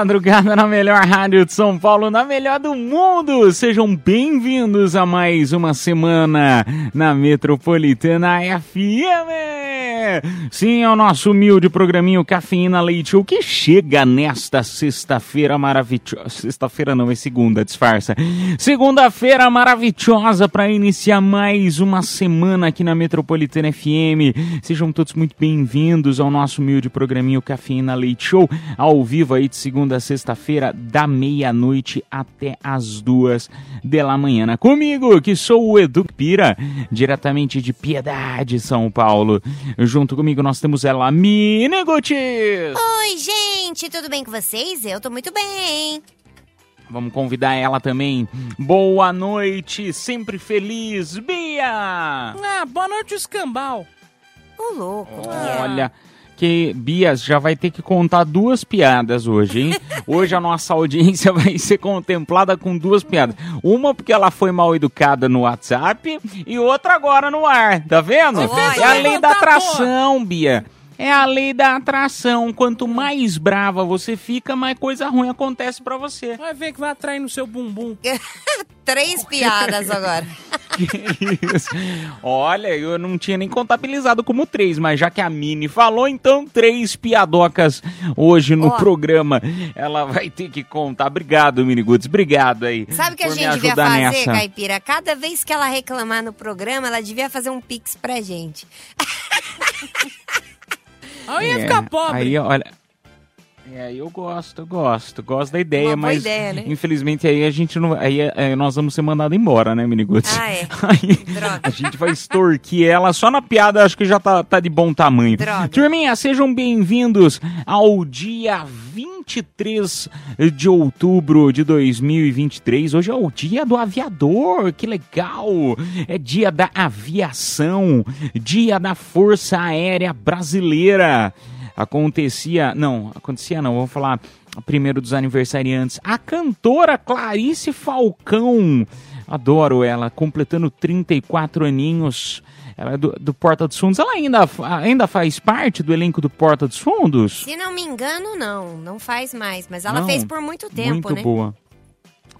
Madrugada na melhor rádio de São Paulo, na melhor do mundo! Sejam bem-vindos a mais uma semana na Metropolitana FM! Sim, é o nosso humilde programinho Cafeína Leite Show que chega nesta sexta-feira maravilhosa. Sexta-feira não, é segunda, disfarça. Segunda-feira maravilhosa para iniciar mais uma semana aqui na Metropolitana FM. Sejam todos muito bem-vindos ao nosso humilde programinho Cafeína Leite Show, ao vivo aí de segunda a sexta-feira, da meia-noite até as duas da manhã. Comigo, que sou o Edu Pira, diretamente de Piedade, São Paulo. Junto comigo nós temos ela, Mini Gutis. Oi, gente, tudo bem com vocês? Eu tô muito bem. Vamos convidar ela também. Boa noite, sempre feliz, Bia! Ah, boa noite, escambau. Ô, louco. Olha, que Bia já vai ter que contar duas piadas hoje, hein? Hoje a nossa audiência vai ser contemplada com duas piadas. Uma porque ela foi mal educada no WhatsApp e outra agora no ar, tá vendo? Olha. É a lei da atração, Bia. É a lei da atração. Quanto mais brava você fica, mais coisa ruim acontece pra você. Vai ver que vai atrair no seu bumbum. Três piadas agora. Que isso. Olha, eu não tinha nem contabilizado como três, mas já que a Mini falou, então três piadocas hoje no Ó. programa. Ela vai ter que contar. Obrigado, Mini Goods. Obrigado aí. Sabe o que a gente devia fazer, nessa. Caipira? Cada vez que ela reclamar no programa, ela devia fazer um pix pra gente. Aí ia É, ficar pobre. Aí, olha. É, aí eu gosto, eu gosto, gosto da ideia, mas ideia, né? infelizmente aí a gente não. Aí é, nós vamos ser mandados embora, né, Miniguts? Ah, é. Aí Droga. a gente vai extorquir ela só na piada, acho que já tá, tá de bom tamanho. Droga. Turminha, sejam bem-vindos ao dia 23 de outubro de 2023. Hoje é o dia do aviador, que legal! É dia da aviação, dia da Força Aérea Brasileira acontecia. Não, acontecia não, vamos falar primeiro dos aniversariantes. A cantora Clarice Falcão. Adoro ela, completando 34 aninhos. Ela é do, do Porta dos Fundos. Ela ainda, ainda faz parte do elenco do Porta dos Fundos? Se não me engano, não. Não faz mais. Mas ela Não, fez por muito tempo, Muito né? boa.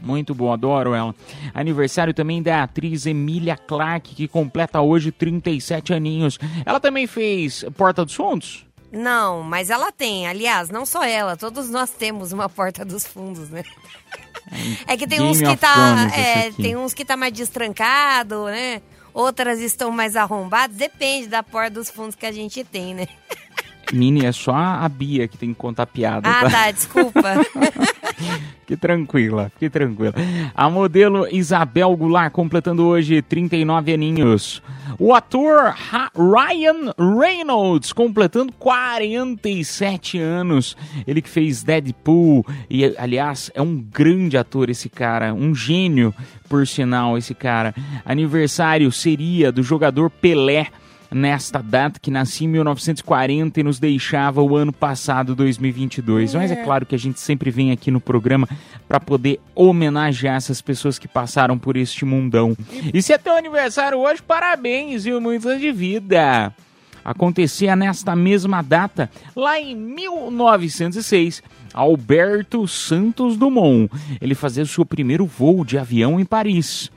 Muito boa, adoro ela. Aniversário também da atriz Emília Clarke, que completa hoje 37 aninhos. Ela também fez Porta dos Fundos? Não, mas ela tem. Aliás, não só ela. Todos nós temos uma porta dos fundos, né? É que tem Game uns que tá. Thrones É, tem uns que tá mais destrancado, né? Outras estão mais arrombadas. Depende da porta dos fundos que a gente tem, né? Mini, é só a Bia que tem que contar piada, Ah, tá? tá, desculpa. Fique tranquila, fique tranquila. A modelo Isabel Goulart completando hoje 39 aninhos. O ator Ryan Reynolds completando 47 anos. Ele que fez Deadpool e, aliás, é um grande ator esse cara, um gênio, por sinal, esse cara. Aniversário seria do jogador Pelé nesta data que nascia em 1940 e nos deixava o ano passado, 2022. Mas é claro que a gente sempre vem aqui no programa para poder homenagear essas pessoas que passaram por este mundão. E se é teu aniversário hoje, parabéns, viu? Muitas de vida. Acontecia nesta mesma data, lá em 1906, Alberto Santos Dumont. Ele fazia o seu primeiro voo de avião em Paris.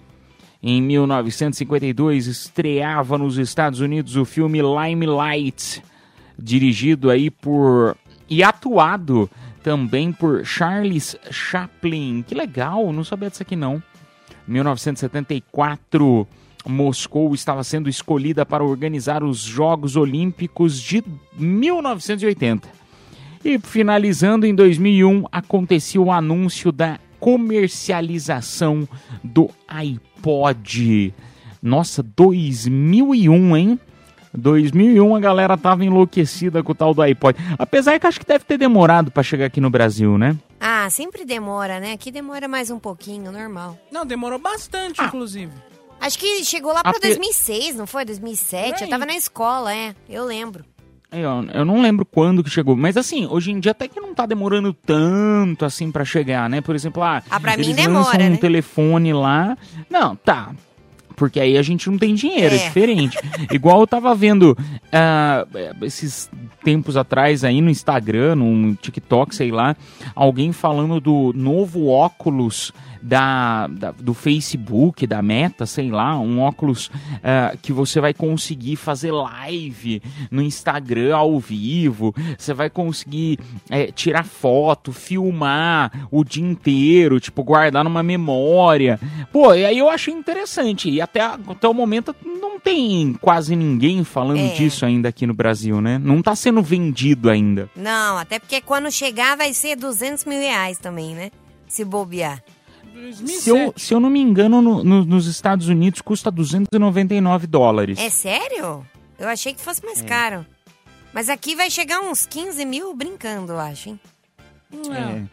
Em 1952, estreava nos Estados Unidos o filme Limelight, dirigido aí por e atuado também por Charles Chaplin. Que legal, não sabia disso aqui não. 1974, Moscou estava sendo escolhida para organizar os Jogos Olímpicos de 1980. E finalizando em 2001, acontecia o anúncio da comercialização do iPod. Nossa, 2001, hein? 2001 a galera tava enlouquecida com o tal do iPod. Apesar que acho que deve ter demorado para chegar aqui no Brasil, né? Ah, sempre demora, né? Aqui demora mais um pouquinho, normal. Não, demorou bastante, Ah. inclusive. Acho que chegou lá pra Ape- 2006, não foi? 2007? Eu tava na escola, é. Eu lembro. Eu, eu não lembro quando que chegou, mas assim, hoje em dia até que não tá demorando tanto assim pra chegar, né? Por exemplo, ah, Ah, pra mim eles demora, lançam um né? telefone lá. Não, tá. Porque aí a gente não tem dinheiro, é, É. diferente. Igual eu tava vendo ah, esses tempos atrás aí no Instagram, no TikTok, sei lá, alguém falando do novo óculos da, da- do Facebook, da Meta, sei lá, um óculos ah, que você vai conseguir fazer live no Instagram ao vivo, você vai conseguir eh, tirar foto, filmar o dia inteiro, tipo, guardar numa memória. Pô, e aí eu achei interessante. E até, até o momento não tem quase ninguém falando É. disso ainda aqui no Brasil, né? Não tá sendo vendido ainda. Não, até porque quando chegar vai ser 200 mil reais também, né? Se bobear. 2007. Se eu, se eu não me engano, no- no- nos Estados Unidos custa 299 dólares. É sério? Eu achei que fosse É. mais caro. Mas aqui vai chegar uns 15 mil brincando, eu acho, hein? É.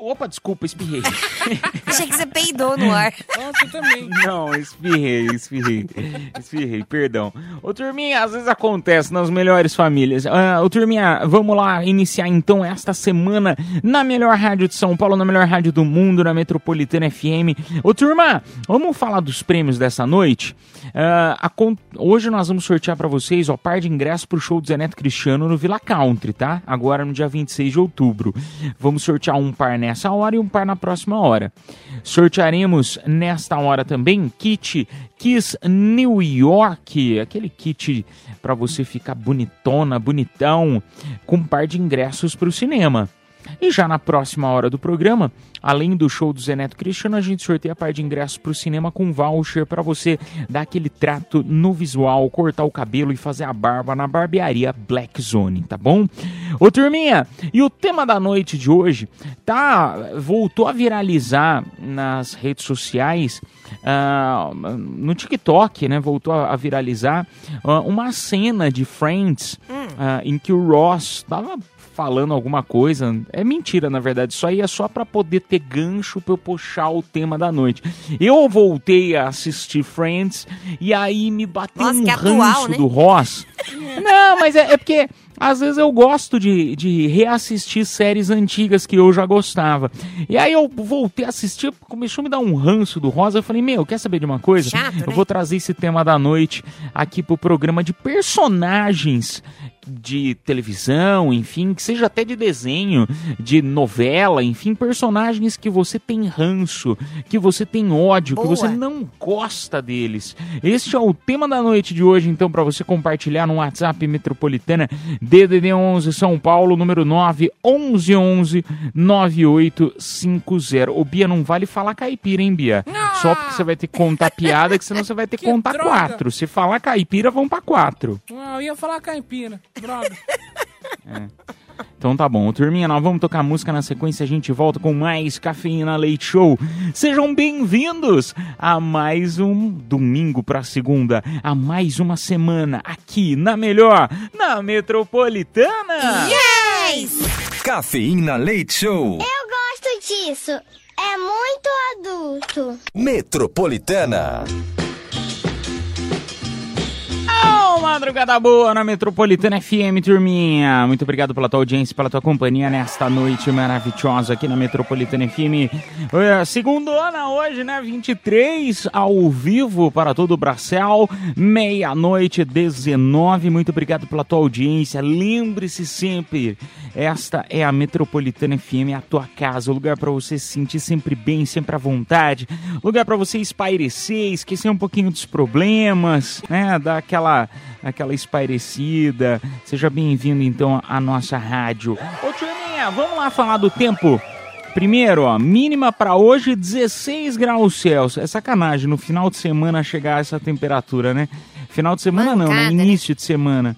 Opa, desculpa, espirrei. Achei que você peidou no ar. Nossa, eu também. Não, espirrei, espirrei. Espirrei, perdão. Ô, turminha, às vezes acontece nas melhores famílias. Ah, ô, turminha, vamos lá iniciar então esta semana na melhor rádio de São Paulo, na melhor rádio do mundo, na Metropolitana FM. Ô, turma, vamos falar dos prêmios dessa noite? Acon- Hoje nós vamos sortear pra vocês, ó, par de ingressos pro show do Zé Neto Cristiano no Villa Country, tá? Agora no dia 26 de outubro. Vamos sortear um par nessa hora e um par na próxima hora. Sortearemos nesta hora também kit Kiss New York, aquele kit pra você ficar bonitona, bonitão, com um par de ingressos pro cinema. E já na próxima hora do programa, além do show do Zé Neto Cristiano, a gente sorteia a par de ingressos pro cinema com voucher pra você dar aquele trato no visual, cortar o cabelo e fazer a barba na barbearia Black Zone, tá bom? Ô turminha, e o tema da noite de hoje tá voltou a viralizar nas redes sociais, ah, no TikTok, né? Voltou a, viralizar ah, uma cena de Friends ah, em que o Ross tava falando alguma coisa. É mentira, na verdade. Isso aí é só pra poder ter gancho pra eu puxar o tema da noite. Eu voltei a assistir Friends e aí me bateu Nossa, um atual, ranço né? do Ross. Não, mas é, é porque às vezes eu gosto de, de reassistir séries antigas que eu já gostava. E aí eu voltei a assistir, começou a me dar um ranço do Rosa. Eu falei, meu, quer saber de uma coisa? Chato, eu né? vou trazer esse tema da noite aqui pro programa de personagens de televisão, enfim, que seja até de desenho, de novela, enfim, personagens que você tem ranço, que você tem ódio, que Boa. você não gosta deles. Este é o tema da noite de hoje, então, para você compartilhar no WhatsApp Metropolitana DDD 11 São Paulo, número 9 11 11 9850. Ô, Bia, não vale falar caipira, hein, Bia? Só porque você vai ter que contar piada, que senão você vai ter que, Que contar droga. quatro. Se falar caipira, vão pra quatro. Ah, eu ia falar caipira. Droga. Então tá bom, turminha, nós vamos tocar música na sequência, a gente volta com mais Cafeína Leite Show. Sejam bem-vindos a mais um domingo pra segunda, a mais uma semana aqui na melhor, na Metropolitana. Yes! Cafeína Leite Show. Eu gosto disso. É muito adulto. Metropolitana. Madrugada boa na Metropolitana FM, turminha. Muito obrigado pela tua audiência, pela tua companhia nesta noite maravilhosa aqui na Metropolitana FM. É, Segundona hoje, né? 23 ao vivo para todo o Brasil. Meia-noite, 19. Muito obrigado pela tua audiência. Lembre-se sempre, esta é a Metropolitana FM, a tua casa, o lugar para você se sentir sempre bem, sempre à vontade, lugar para você espairecer, esquecer um pouquinho dos problemas, né? Dar aquela, aquela espairecida. Seja bem-vindo então à nossa rádio. Ô, turminha, vamos lá falar do tempo. Primeiro, ó, mínima para hoje 16 graus Celsius. É sacanagem no final de semana chegar a essa temperatura, né? Final de semana não, né? Mancada, né? Início de semana.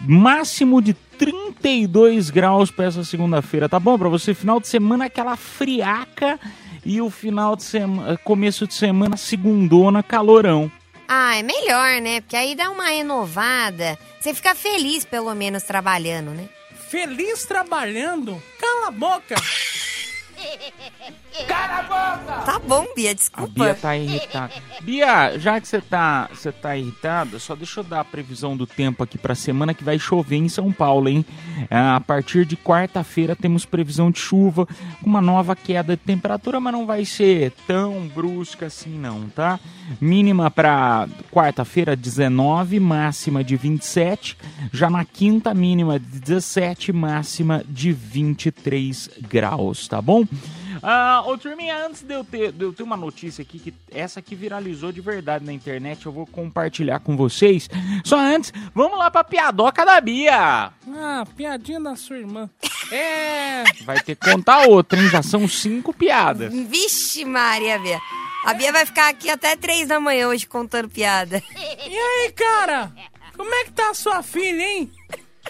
Máximo de 32 graus para essa segunda-feira, tá bom? Para você, final de semana aquela friaca e o final de semana, começo de semana segundona, calorão. Ah, é melhor, né? Porque aí dá uma renovada. Você fica feliz, pelo menos, trabalhando, né? Feliz trabalhando? Cala a boca! Tá bom, Bia, A desculpa. Bia tá irritada. Bia, já que você tá, você tá irritada, só deixa eu dar a previsão do tempo aqui pra semana que vai chover em São Paulo, hein? Ah, A partir de quarta-feira temos previsão de chuva, com uma nova queda de temperatura, mas não vai ser tão brusca assim não, tá? Mínima pra quarta-feira 19, máxima de 27, já na quinta mínima de 17, máxima de 23 graus, tá bom? Ah, ô turminha, antes de eu, ter, de eu ter uma notícia aqui, que essa aqui viralizou de verdade na internet, eu vou compartilhar com vocês. Só antes, vamos lá pra piadoca da Bia. Ah, piadinha da sua irmã. É. Vai ter que contar outra, hein? Já são cinco piadas. Vixe, Maria, Bia. A Bia vai ficar aqui até três da manhã hoje contando piada. E aí, cara? Como é que tá a sua filha, hein?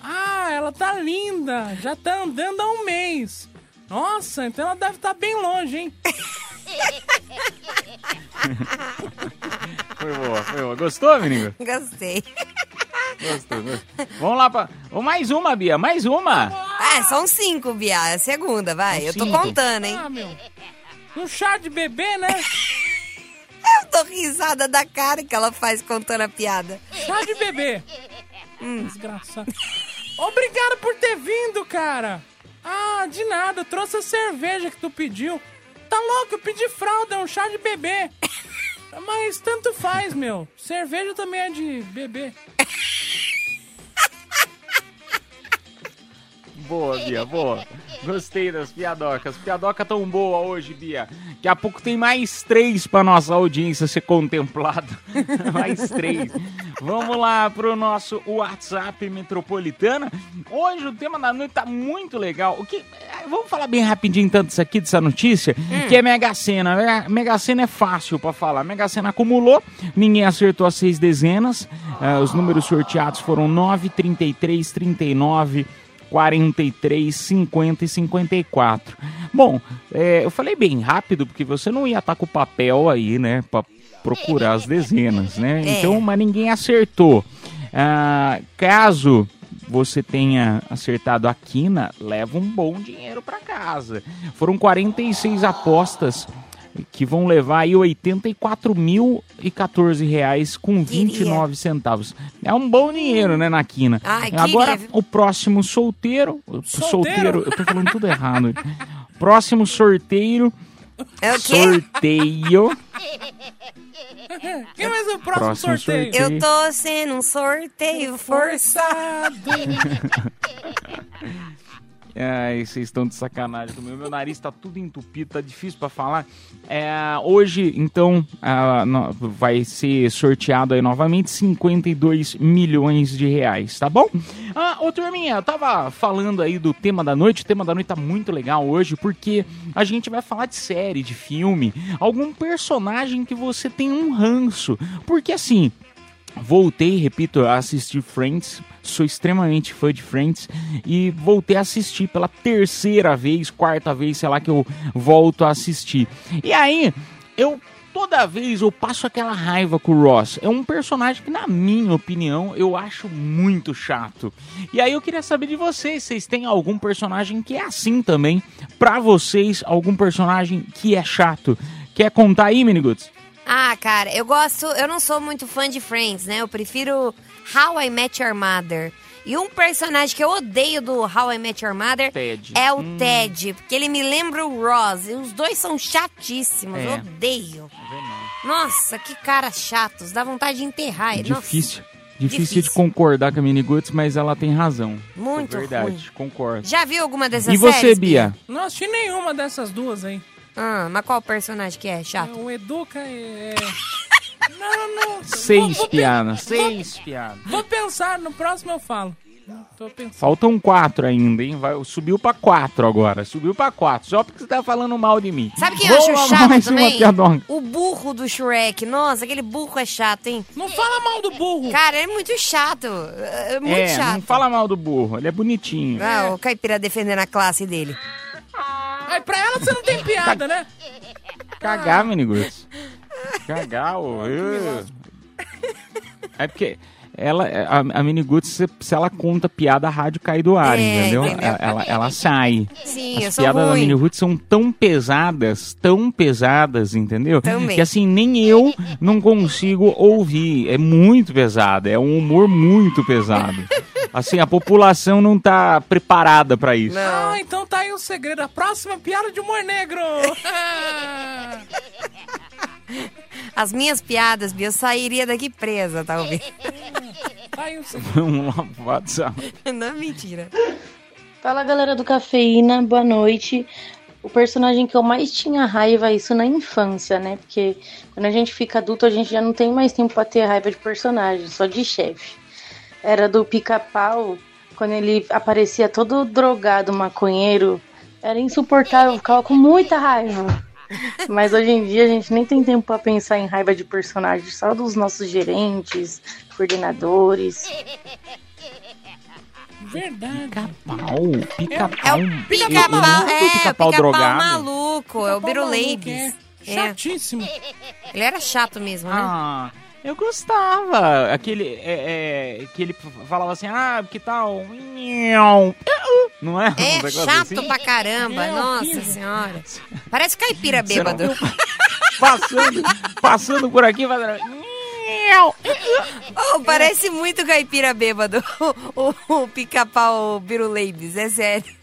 Ah, ela tá linda. Já tá andando há um mês. Nossa, então ela deve estar bem longe, hein? Foi boa, foi boa. Gostou, menino? Gostei. Gostou, gostou. Vamos lá pra... Ô, mais uma, Bia, mais uma. Ah, são cinco, Bia. É a segunda, vai. São Eu tô cinco. contando, hein? Ah, meu. Um chá de bebê, né? Eu tô risada da cara que ela faz contando a piada. Chá de bebê. Desgraçado. Obrigado por ter vindo, cara. Ah, de nada. Eu trouxe a cerveja que tu pediu. Tá louco, eu pedi fralda, é um chá de bebê. Mas tanto faz, meu. Cerveja também é de bebê. Boa, Bia, boa. Gostei das piadocas. Piadoca tão boa hoje, Bia. Daqui a pouco tem mais três pra nossa audiência ser contemplada. mais três. Vamos lá pro nosso WhatsApp Metropolitana. Hoje o tema da noite tá muito legal. O que, eh, vamos falar bem rapidinho tanto isso aqui, dessa notícia, que é Mega Sena. Mega- Sena é fácil pra falar. Mega Sena acumulou, ninguém acertou as seis dezenas. Eh, os números sorteados foram 9, 33, 39... 43, 50 e 54. Bom, é, eu falei bem rápido porque você não ia estar com o papel aí, né, pra procurar as dezenas, né? É. Então, mas ninguém acertou. Ah, caso você tenha acertado a quina, leva um bom dinheiro para casa. Foram 46 apostas que vão levar aí 84 mil e 14 reais com 29 centavos. É um bom dinheiro, né, na quina. Ai, Agora, o próximo solteiro, Solteiro? solteiro, eu tô falando tudo errado. Próximo sorteiro, É o quê? sorteio, Quem mais é o próximo, Próximo sorteio? sorteio. Eu tô sendo um sorteio forçado. Ai, vocês estão de sacanagem comigo. Meu nariz tá tudo entupido, tá difícil pra falar. É, hoje, então, no- vai ser sorteado aí novamente 52 milhões de reais, tá bom? Ah, ô turminha, eu tava falando aí do tema da noite. O tema da noite tá muito legal hoje, porque a gente vai falar de série, de filme, algum personagem que você tem um ranço. Porque assim, Voltei, repito, a assistir Friends. Sou extremamente fã de Friends. E voltei a assistir pela terceira vez, quarta vez, sei lá, que eu volto a assistir. E aí, eu. Toda vez eu passo aquela raiva com o Ross. É um personagem que, na minha opinião, eu acho muito chato. E aí eu queria saber de vocês, vocês têm algum personagem que é assim também? Pra vocês, algum personagem que é chato? Quer contar aí, Miniguts? Ah, cara, eu gosto. Eu não sou muito fã de Friends, né? Eu prefiro How I Met Your Mother. E um personagem que eu odeio do How I Met Your Mother Ted. é o Hum. Ted, porque ele me lembra o Ross. E os dois são chatíssimos, É. eu odeio. Nossa, que caras chatos, dá vontade de enterrar ele. Difícil. Difícil, Difícil. de concordar com a Miniguts, mas ela tem razão. Muito é verdade, ruim. concordo. Já viu alguma dessas E você, séries, Bia? Não assisti nenhuma dessas duas aí. Ah, mas qual personagem que é chato? O Educa é. Não, não. Vou- Seis piadas, seis piadas. Vou pensar, no próximo eu falo. Faltam quatro ainda, hein? Vai, subiu pra quatro agora. Subiu pra quatro. Só porque você tá falando mal de mim. Sabe quem eu acho chato também? O burro do Shrek. Nossa, aquele burro é chato, hein? Não fala mal do burro. Cara, ele é muito chato. É muito é, chato. não fala mal do burro. Ele é bonitinho. Ah, o caipira defendendo a classe dele. Aí pra ela você não tem piada, né? Cagar, menigos. Cagar, ô. É porque ela, a, a Miniguts, se, se ela conta piada, a rádio cai do ar, É, entendeu? entendeu? Ela, ela, ela sai. Sim, eu As sou piadas da ruim. Miniguts são tão pesadas, tão pesadas, entendeu? Também. Que assim, nem eu não consigo ouvir. É muito pesada, é um humor muito pesado. Assim, a população não tá preparada pra isso. Não. Ah, então tá aí o segredo. A próxima piada de humor negro. As minhas piadas, Bia, eu sairia daqui presa, talvez. tá aí o segredo. Vamos lá pro WhatsApp. Não, mentira. Fala galera do Cafeína, boa noite. O personagem que eu mais tinha raiva, isso na infância, né? Porque quando a gente fica adulto, a gente já não tem mais tempo pra ter raiva de personagem, só de chefe. Era do pica-pau, quando ele aparecia todo drogado, maconheiro. Era insuportável, eu ficava com muita raiva. Mas hoje em dia a gente nem tem tempo pra pensar em raiva de personagem, só dos nossos gerentes, coordenadores. Verdade. Pica-pau, pica-pau. É pica-pau, é pica-pau pica-pau drogado. maluco, é o Labes. é. É. Chatíssimo. Ele era chato mesmo, né? Ah, eu gostava. Aquele, é, é, que ele falava assim, ah, que tal? Não é? É chato assim? pra caramba, É nossa senhora. Parece caipira bêbado. Passando, passando por aqui, fazendo... Oh, parece muito caipira bêbado. O, o, o pica-pau Biro Labes, é sério.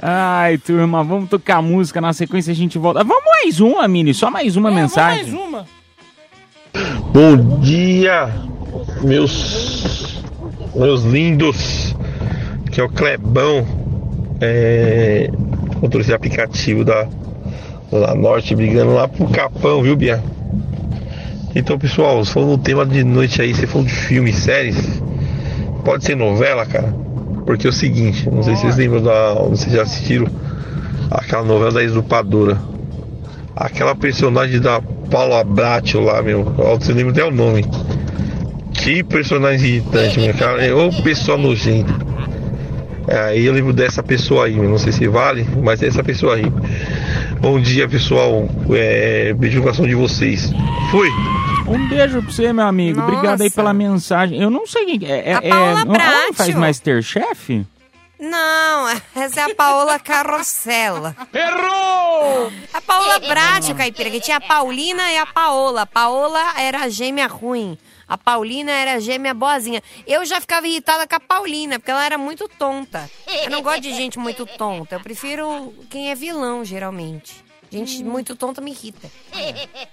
Ai, turma, vamos tocar música na sequência a gente volta. Vamos mais uma, Mini, só mais uma É, mensagem. vamos mais uma. Bom dia, meus meus lindos. Que é o Clebão, é, motorista de aplicativo da Zona Norte, brigando lá pro Capão, viu, Bia? Então, pessoal, se for no tema de noite aí, se for de filmes, séries, pode ser novela, cara. Porque é o seguinte, não sei se vocês lembram da. Se já assistiram aquela novela da Exupadora. Aquela personagem da Paula Abratio lá, meu. Você lembra até o nome. Que personagem irritante, meu cara. É o pessoal nojento. É, Aí eu lembro dessa pessoa aí, não sei se vale, mas é essa pessoa aí. Bom dia, pessoal. É, beijo no coração de vocês. Fui! Um beijo pra você, meu amigo. Obrigado aí Nossa. pela mensagem. Eu não sei quem que é. é, A é Paola não, ela não faz. Masterchef? Não, essa é a Paola Carrossela. Errou! A Paola Bratio, caipira, que tinha a Paulina e a Paola. A Paola era a gêmea ruim. A Paulina era a gêmea boazinha. Eu já ficava irritada com a Paulina, porque ela era muito tonta. Eu não gosto de gente muito tonta. Eu prefiro quem é vilão, geralmente. Gente muito tonta me irrita.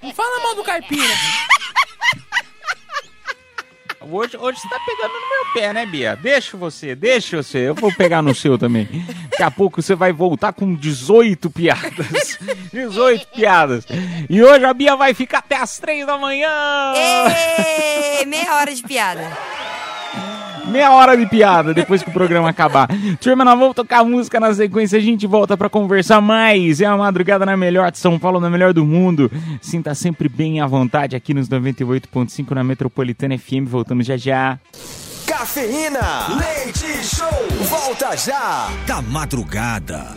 Não fala mal do caipira. Hoje, hoje você tá pegando no meu pé, né, Bia? Deixa você, deixa você. Eu vou pegar no seu também. Daqui a pouco você vai voltar com 18 piadas. 18 piadas. E hoje a Bia vai ficar até as 3 da manhã. Ê, meia hora de piada. Meia hora de piada depois que o programa acabar. Turma, nós vamos tocar música na sequência. A gente volta pra conversar mais. É a madrugada na melhor de São Paulo, na melhor do mundo. Sinta sempre bem à vontade aqui nos 98.5 na Metropolitana FM. Voltamos já já. Cafeína. Leite Show. Volta já. Da madrugada.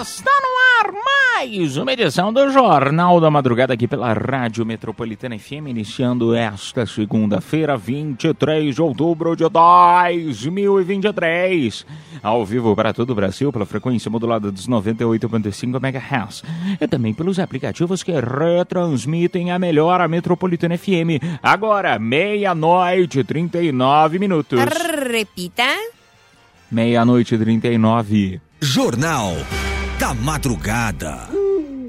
Está no ar mais uma edição do Jornal da Madrugada aqui pela Rádio Metropolitana FM, iniciando esta segunda-feira, 23 de outubro de 2023. Ao vivo para todo o Brasil, pela frequência modulada dos 98.5 MHz. E também pelos aplicativos que retransmitem a melhor a Metropolitana FM. Agora, meia-noite e 39 minutos. Repita. Meia-noite e 39. Jornal da madrugada.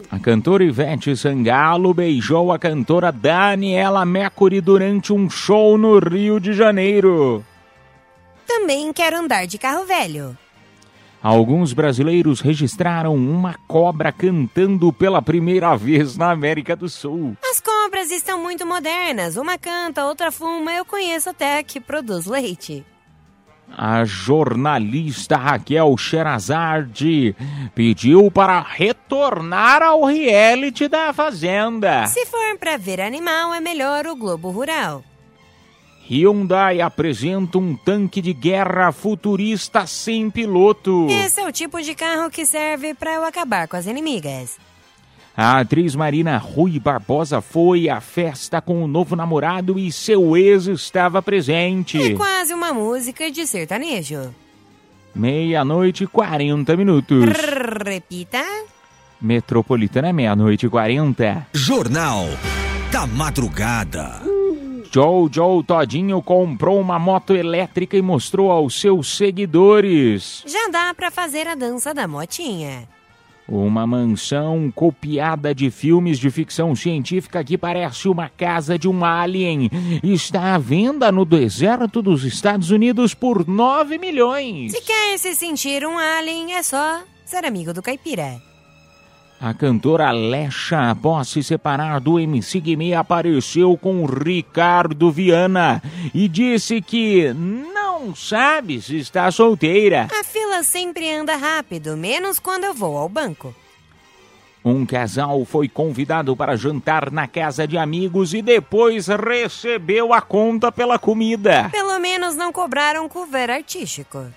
A cantora Ivete Sangalo beijou a cantora Daniela Mercury durante um show no Rio de Janeiro. Também quero andar de carro velho. Alguns brasileiros registraram uma cobra cantando pela primeira vez na América do Sul. As cobras estão muito modernas. Uma canta, outra fuma. Eu conheço até a que produz leite. A jornalista Raquel Sherazade pediu para retornar ao reality da Fazenda. Se for pra ver animal, é melhor o Globo Rural. Hyundai apresenta um tanque de guerra futurista sem piloto. Esse é o tipo de carro que serve pra eu acabar com as inimigas. A atriz Marina Rui Barbosa foi à festa com o novo namorado e seu ex estava presente. É quase uma música de sertanejo. Meia-noite e 40 minutos. Repita. Metropolitana, meia-noite e 40. Jornal da Madrugada. Jojo Todinho comprou uma moto elétrica e mostrou aos seus seguidores. Já dá pra fazer a dança da motinha. Uma mansão copiada de filmes de ficção científica que parece uma casa de um alien está à venda no deserto dos Estados Unidos por 9 milhões. Se quer se sentir um alien, é só ser amigo do caipira. A cantora Lecha, após se separar do MC Guimê, apareceu com Ricardo Viana e disse que não sabe se está solteira. A fila sempre anda rápido, menos quando eu vou ao banco. Um casal foi convidado para jantar na casa de amigos e depois recebeu a conta pela comida. Pelo menos não cobraram cover artístico.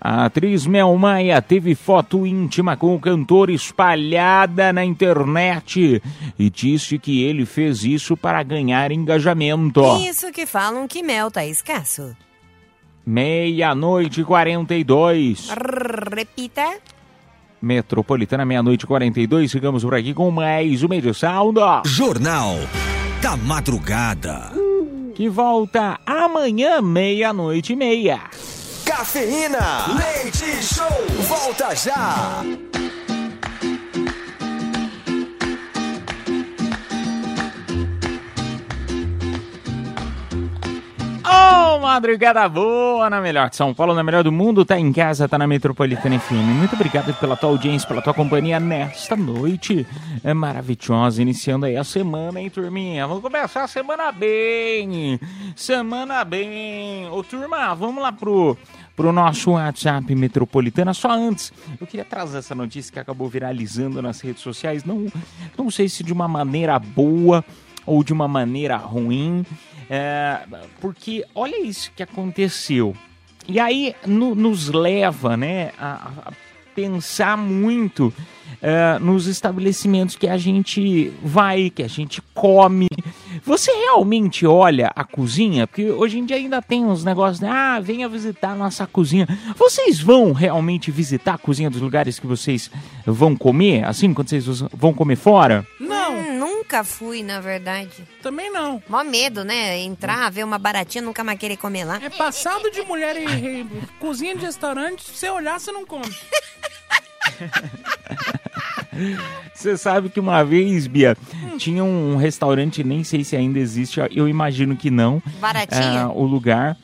A atriz Mel Maia teve foto íntima com o cantor espalhada na internet e disse que ele fez isso para ganhar engajamento. Isso que falam que mel tá escasso. Meia-noite e 42. Repita. Metropolitana, meia-noite e 42. Ficamos por aqui com mais uma edição do Jornal da Madrugada. que volta amanhã, meia-noite e meia. Cafeína. Leite Show. Volta já. Ô, madrugada boa na melhor de São Paulo, na melhor do mundo, tá em casa, tá na Metropolitana FM. Muito obrigado pela tua audiência, pela tua companhia nesta noite é maravilhosa, iniciando aí a semana, hein, turminha? Vamos começar a semana bem, semana bem. Ô, turma, vamos lá pro, pro nosso WhatsApp Metropolitana. Só antes, eu queria trazer essa notícia que acabou viralizando nas redes sociais, não, não sei se de uma maneira boa ou de uma maneira ruim, é, porque olha isso que aconteceu. E aí no- nos leva né, a, a pensar muito é, nos estabelecimentos que a gente vai, que a gente come. Você realmente olha a cozinha? Porque hoje em dia ainda tem uns negócios, né? Ah, venha visitar a nossa cozinha. Vocês vão realmente visitar a cozinha dos lugares que vocês vão comer? Assim, quando vocês vão comer fora? Não, Hum, nunca fui, na verdade. também não. Mó medo, né? Entrar, ver uma baratinha, nunca mais querer comer lá. É passado de mulher e, e cozinha de restaurante, se você olhar, você não come. Você sabe que uma vez, Bia, tinha um restaurante, nem sei se ainda existe, eu imagino que não. Baratinha? ah, o lugar.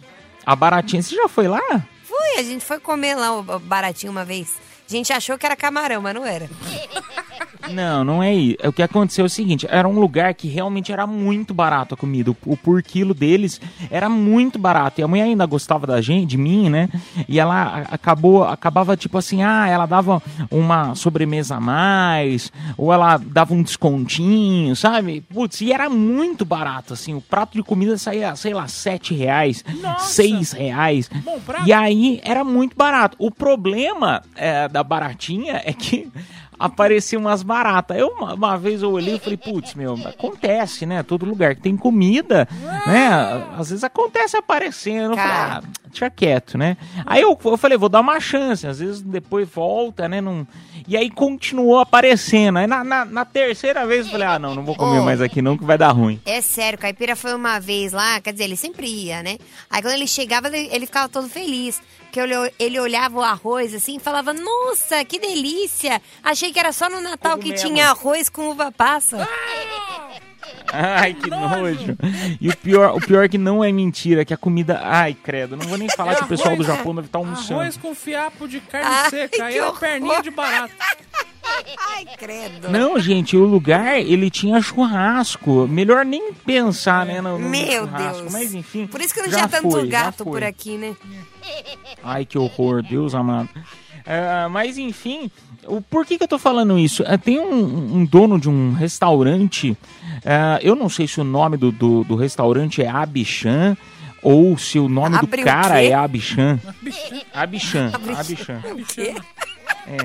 A Baratinha, você já foi lá? Fui, a gente foi comer lá o baratinho uma vez. A gente achou que era camarão, mas não era. Não, não é isso. O que aconteceu é o seguinte: era um lugar que realmente era muito barato a comida. O, o por quilo deles era muito barato. E a mulher ainda gostava da gente, de mim, né? E ela acabou, acabava tipo assim: ah, ela dava uma sobremesa a mais, ou ela dava um descontinho, sabe? Putz, e era muito barato, assim. O prato de comida saía, sei lá, sete reais, Nossa! seis reais. Bom prato. E aí era muito barato. O problema é, da baratinha é que apareciam umas baratas. Eu, uma, uma vez eu olhei e falei, putz, meu, acontece, né? Todo lugar que tem comida, né? Às vezes acontece aparecendo. Eu falei, Cara. ah, deixa quieto, né? Aí eu, eu falei, vou dar uma chance. Às vezes depois volta, né? Não... E aí continuou aparecendo. Aí na, na, na terceira vez eu falei, ah, não, não vou comer mais aqui não, que vai dar ruim. É sério, Caipira foi uma vez lá, quer dizer, ele sempre ia, né? Aí quando ele chegava, ele, ele ficava todo feliz. Porque ele, ele olhava o arroz assim e falava, nossa, que delícia! Achei que era só no Natal que tinha arroz com uva passa. Ai, que nojo. E o pior, o pior é que não é mentira, que a comida. Ai, credo. Não vou nem falar que o pessoal do Japão deve estar almoçando. Arroz com fiapo de carne Ai, seca. Aí que é perninha de barato. Ai, credo. Não, gente, o lugar ele tinha churrasco. Melhor nem pensar, né? No, no Meu churrasco. Deus. Mas enfim. Por isso que não já tinha tanto foi, gato por aqui, né? Ai, que horror, Deus amado. Ah, mas enfim, o, por que, que eu tô falando isso? Ah, tem um, um dono de um restaurante, ah, eu não sei se o nome do, do, do restaurante é Abichan ou se o nome Abre do cara é Abichan. Abichan, Abichan. O quê? É,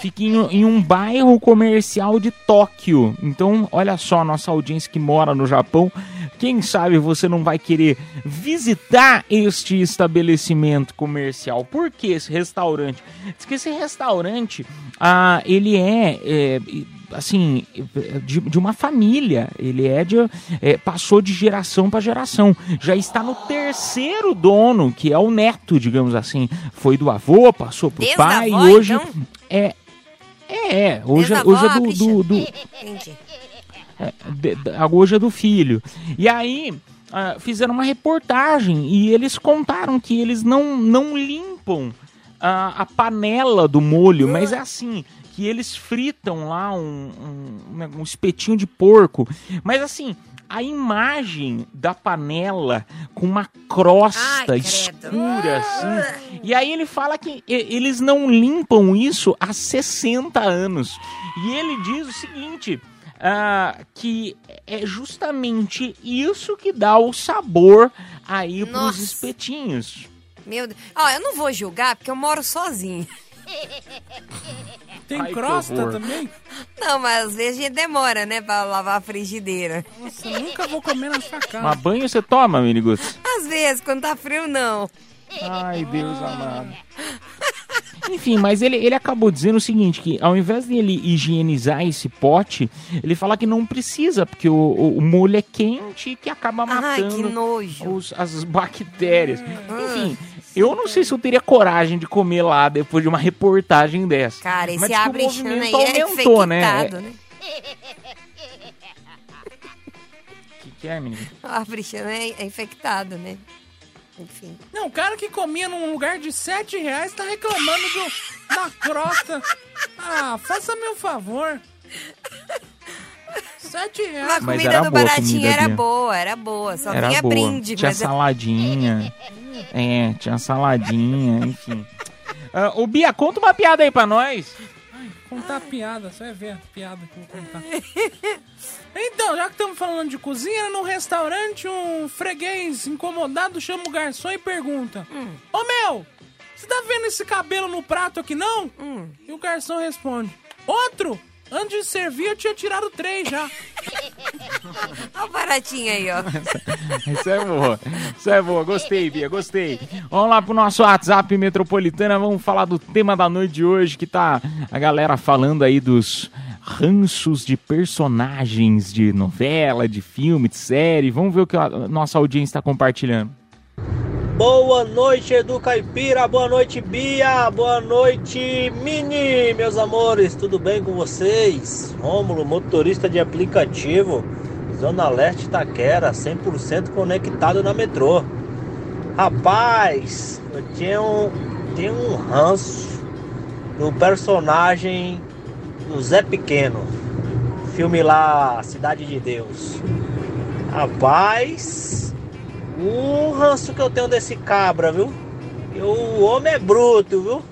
fica em, em um bairro comercial de Tóquio. Então, olha só, nossa audiência que mora no Japão, quem sabe você não vai querer visitar este estabelecimento comercial. Por que esse restaurante? Diz que esse restaurante, ah, ele é, é, assim, de, de uma família. Ele é de, é, passou de geração para geração. Já está no terceiro dono, que é o neto, digamos assim. Foi do avô, passou pro Desde pai a avó, e hoje então? é é, é, hoje, Desde a hoje é avó, do, bicha? do, do- Entendi. é, de- a hoje é do filho. E aí ah, fizeram uma reportagem e eles contaram que eles não, não limpam ah, a panela do molho, mas é assim que eles fritam lá um, um, né, um espetinho de porco, mas assim a imagem da panela com uma crosta Ai, escura assim. E aí ele fala que eles não limpam isso há 60 anos. E ele diz o seguinte: ah, que é justamente isso que dá o sabor aí pros Nossa. espetinhos. Meu Deus. Ó, eu não vou julgar porque eu moro sozinho. Tem Ai, crosta também? Não, mas às vezes a gente demora, né, pra lavar a frigideira. Nossa, eu nunca vou comer na sua casa. Mas banho você toma, Miniguts? Às vezes, quando tá frio, não. Ai, Deus amado. Enfim, mas ele, ele acabou dizendo o seguinte, que ao invés de ele higienizar esse pote, ele fala que não precisa, porque o, o, o molho é quente e que acaba Ai, que matando nojo. os- as bactérias. Enfim, eu não sei se eu teria coragem de comer lá depois de uma reportagem dessa. Cara, esse Mas diz que o abre chana movimento aí é aumentou, né? infectado, É- né? que, que é, menino? O abre é, é infectado, né? Enfim. Não, o cara que comia num lugar de 7 reais tá reclamando do, da crosta. Ah, faça meu favor. 7 A reais. Mas comida era do boa a baratinho comida, era Bia. boa, era boa. Só Era vinha boa. brinde, tinha mas é- saladinha. É, tinha saladinha, enfim. Ah, o Bia, conta uma piada aí pra nós. Contar piada, você vai ver a piada que eu vou contar. Então, já que estamos falando de cozinha, no restaurante um freguês incomodado chama o garçom e pergunta: Ô meu, você tá vendo esse cabelo no prato aqui não? E o garçom responde: Outro? Antes de servir eu tinha tirado três já. Olha o baratinho aí, ó. Isso é boa. Isso é boa. Gostei, Bia, gostei. Vamos lá pro nosso WhatsApp Metropolitana. Vamos falar do tema da noite de hoje, que tá a galera falando aí dos ranços de personagens de novela, de filme, de série. Vamos ver o que a nossa audiência está compartilhando. Boa noite, Edu Caipira. Boa noite, Bia. Boa noite, Mini, meus amores. Tudo bem com vocês? Rômulo, motorista de aplicativo, Zona Leste Taquera, 100% conectado na metrô. Rapaz, eu tinha um, tinha um ranço do personagem do Zé Pequeno. Filme lá, Cidade de Deus. Rapaz, o ranço que eu tenho desse cabra, viu? O homem é bruto, viu?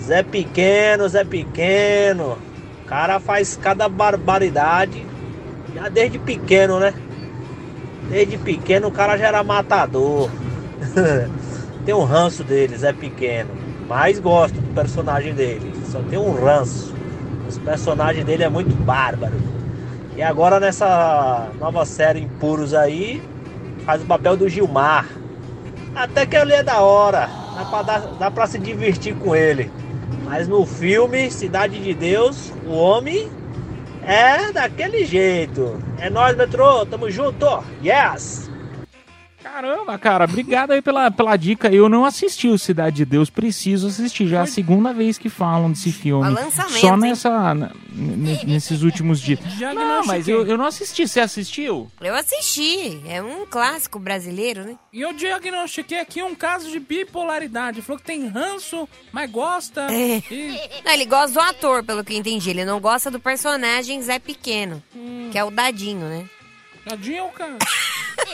Zé Pequeno, Zé Pequeno. O cara faz cada barbaridade. Já desde pequeno, né? Desde pequeno o cara já era matador. tem um ranço dele, Zé Pequeno. Mas gosto do personagem dele. Só tem um ranço. Os personagens dele é muito bárbaro. E agora nessa nova série Impuros aí, faz o papel do Gilmar. Até que ele é da hora. Dá pra, dar, dá pra se divertir com ele. Mas no filme Cidade de Deus, o homem é daquele jeito. É nós, metrô, tamo junto. Yes! Caramba, cara, obrigado aí pela, pela dica. Eu não assisti o Cidade de Deus, preciso assistir. Já é a segunda vez que falam desse filme. Só nessa, nesses últimos dias. Não, mas eu, eu não assisti. Você assistiu? Eu assisti. É um clássico brasileiro, né? E eu diagnostiquei aqui um caso de bipolaridade. Falou que tem ranço, mas gosta. É. E Não, ele gosta do ator, pelo que eu entendi. Ele não gosta do personagem Zé Pequeno, que é o Dadinho, né? tadinho é o cara.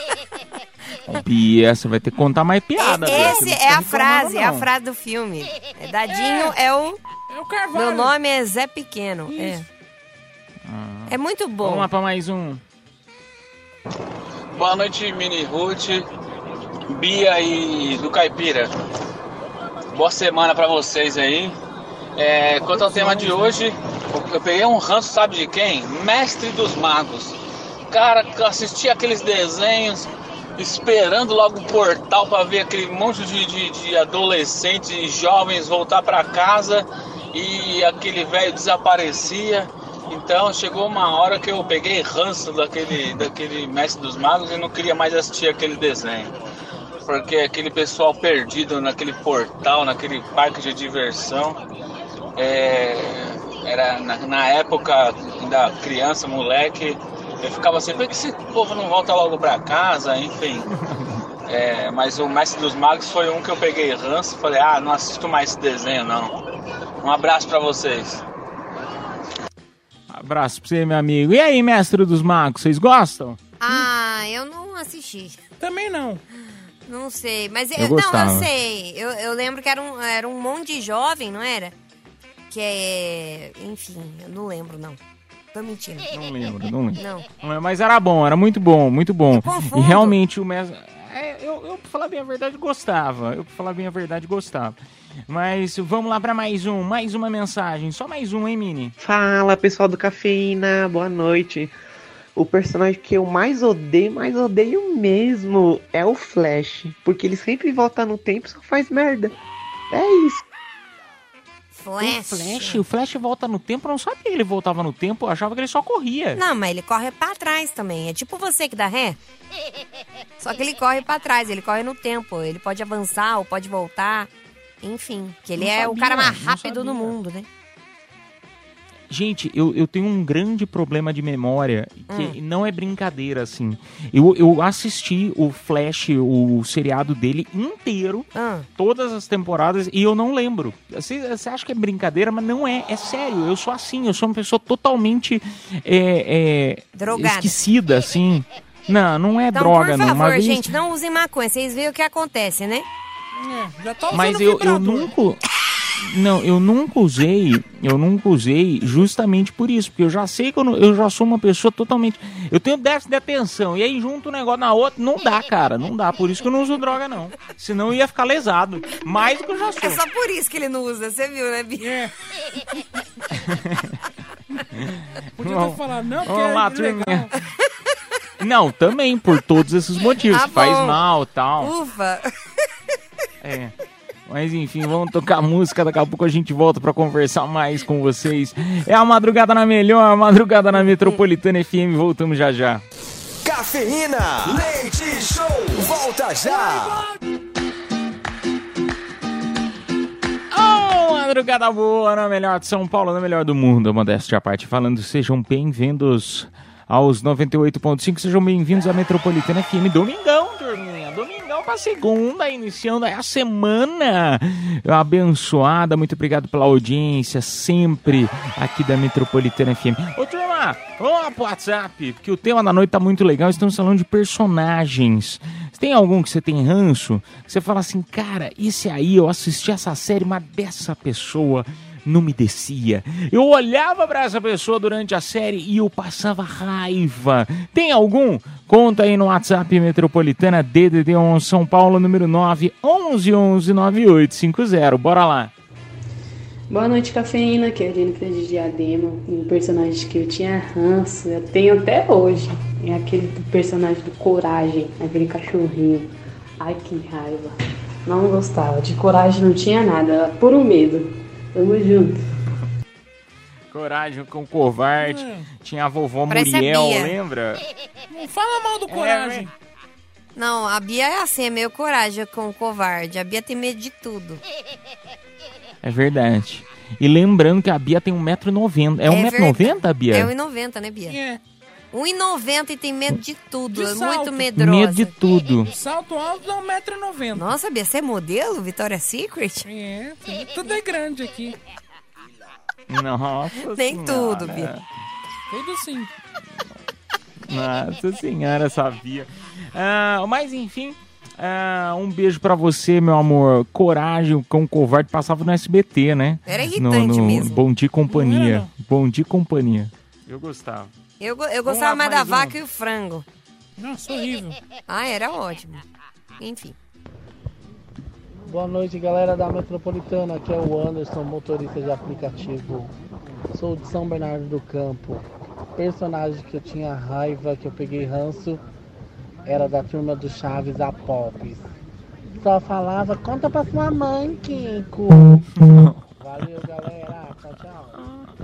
Bia, você vai ter que contar mais piada. Você Esse não é a frase, é a não. frase do filme. É Dadinho é o. É o Carvalho. Meu nome é Zé Pequeno. É. Ah. É muito bom. Vamos lá pra mais um. Boa noite, Mini Ruth, Bia e do Caipira. Boa semana pra vocês aí. É, quanto ao tema de hoje, eu peguei um ranço, sabe de quem? Mestre dos Magos. Cara, que eu assisti aqueles desenhos esperando logo o portal pra ver aquele monte de, de, de adolescentes e jovens voltar pra casa e aquele velho desaparecia. Então chegou uma hora que eu peguei ranço daquele, daquele Mestre dos Magos e não queria mais assistir aquele desenho. Porque aquele pessoal perdido naquele portal, naquele parque de diversão, é, era na, na época ainda criança, moleque, eu ficava assim, por que esse povo não volta logo pra casa, enfim. É, mas o Mestre dos Magos foi um que eu peguei ranço, falei, ah, não assisto mais esse desenho não. Um abraço pra vocês. Abraço pra você, meu amigo. E aí, mestre dos magos, vocês gostam? Ah, eu não assisti. Também não. Não sei, mas Eu eu, não, eu sei. Eu, eu lembro que era um, era um monte de jovem, não era? Que é. Enfim, eu não lembro, não. Tô mentindo. Não lembro, não lembro. Não. Não é, Mas era bom, era muito bom, muito bom. E realmente o mestre. É, eu, eu, pra falar bem a verdade, gostava. Eu, pra falar bem a verdade, gostava. Mas vamos lá pra mais um, mais uma mensagem. Só mais um, hein, Mini? Fala pessoal do Cafeína, boa noite. O personagem que eu mais odeio, mais odeio mesmo, é o Flash. Porque ele sempre volta no tempo e só faz merda. É isso. Flash. O Flash, o Flash volta no tempo, eu não sabia que ele voltava no tempo, eu achava que ele só corria. Não, mas ele corre pra trás também. É tipo você que dá ré. Só que ele corre pra trás, ele corre no tempo. Ele pode avançar ou pode voltar. Enfim, que ele Não é o sabia, cara mais rápido do mundo, né? Gente, eu, eu tenho um grande problema de memória, que Hum. não é brincadeira, assim. Eu, eu assisti o Flash, o seriado dele inteiro, Ah. todas as temporadas, e eu não lembro. Você, você acha que é brincadeira, mas não é. É sério, eu sou assim, eu sou uma pessoa totalmente é, é, esquecida, assim. Não, não é Então, droga, por não. favor, vez- gente, não usem maconha. Vocês veem o que acontece, né? É, já usando Mas eu, eu nunca. Não, eu nunca usei, eu nunca usei justamente por isso, porque eu já sei que eu, não- eu já sou uma pessoa totalmente. Eu tenho déficit de atenção, e aí junto um negócio na outra, não dá, cara, não dá. Por isso que eu não uso droga, não. Senão eu ia ficar lesado. Mais do que eu já sou. É só por isso que ele não usa, você viu, né, Bia? É. Podia ter falado, não, porque Vamos lá, é. Não, também, por todos esses motivos. Ah, Faz bom. mal e tal. Ufa! É. Mas enfim, vamos tocar música. Daqui a pouco a gente volta pra conversar mais com vocês. É a madrugada na melhor, a madrugada na Metropolitana FM. Voltamos já já. Cafeína, leite show, volta já. Oh, madrugada boa, na melhor de São Paulo, na melhor do mundo. Modéstia à parte falando, sejam bem-vindos aos 98.5, sejam bem-vindos à Metropolitana FM. Domingão, turminha, domingão pra segunda, iniciando a semana abençoada. Muito obrigado pela audiência, sempre aqui da Metropolitana FM. Ô, turma, vamos lá pro WhatsApp, porque o tema da noite tá muito legal. Estamos falando de personagens. Tem algum que você tem ranço? Que você fala assim, cara, esse aí eu assisti essa série, mas dessa pessoa não me descia. Eu olhava pra essa pessoa durante a série e eu passava raiva. Tem algum? Conta aí no WhatsApp Metropolitana DDD 1 São Paulo, número 9 11 11 9850. Bora lá. Boa noite, cafeína, que é a Jennifer de Diadema. Um personagem que eu tinha ranço, eu tenho até hoje. É aquele personagem do Coragem, aquele cachorrinho. Ai, que raiva. Não gostava. De coragem não tinha nada, era puro medo. Tamo junto. Coragem com o covarde. Tinha a vovó Parece a Muriel, Bia. lembra? Não fala mal do É, coragem. Não, a Bia é assim, é meio coragem com o covarde. A Bia tem medo de tudo. É verdade. E lembrando que a Bia tem 1,90m. É 1,90m, Bia? É 1,90, né, Bia? É. 1,90 e tem medo de tudo. De é salto. muito medrosa. Medo de tudo. Salto alto dá 1,90m. Nossa, Bia, você é modelo? Victoria's Secret? É, tudo- é grande aqui. Nossa Nem senhora. tudo, Bia. Tudo sim. Nossa senhora, sabia. Ah, mas enfim, ah, um beijo pra você, meu amor. Coragem, o cão covarde passava no SBT, né? Era irritante mesmo. Bom dia e companhia. Bom dia e companhia. Eu gostava. Eu, eu gostava lá, mais da mais um. vaca e o frango. Nossa, horrível. Ah, era ótimo. Enfim. Boa noite, galera da Metropolitana. Aqui é o Anderson, motorista de aplicativo. Sou de São Bernardo do Campo. Personagem que eu tinha raiva, que eu peguei ranço, era da turma do Chaves, a Pops. Só falava, conta pra sua mãe, Kiko. Valeu, galera. Tchau, tchau.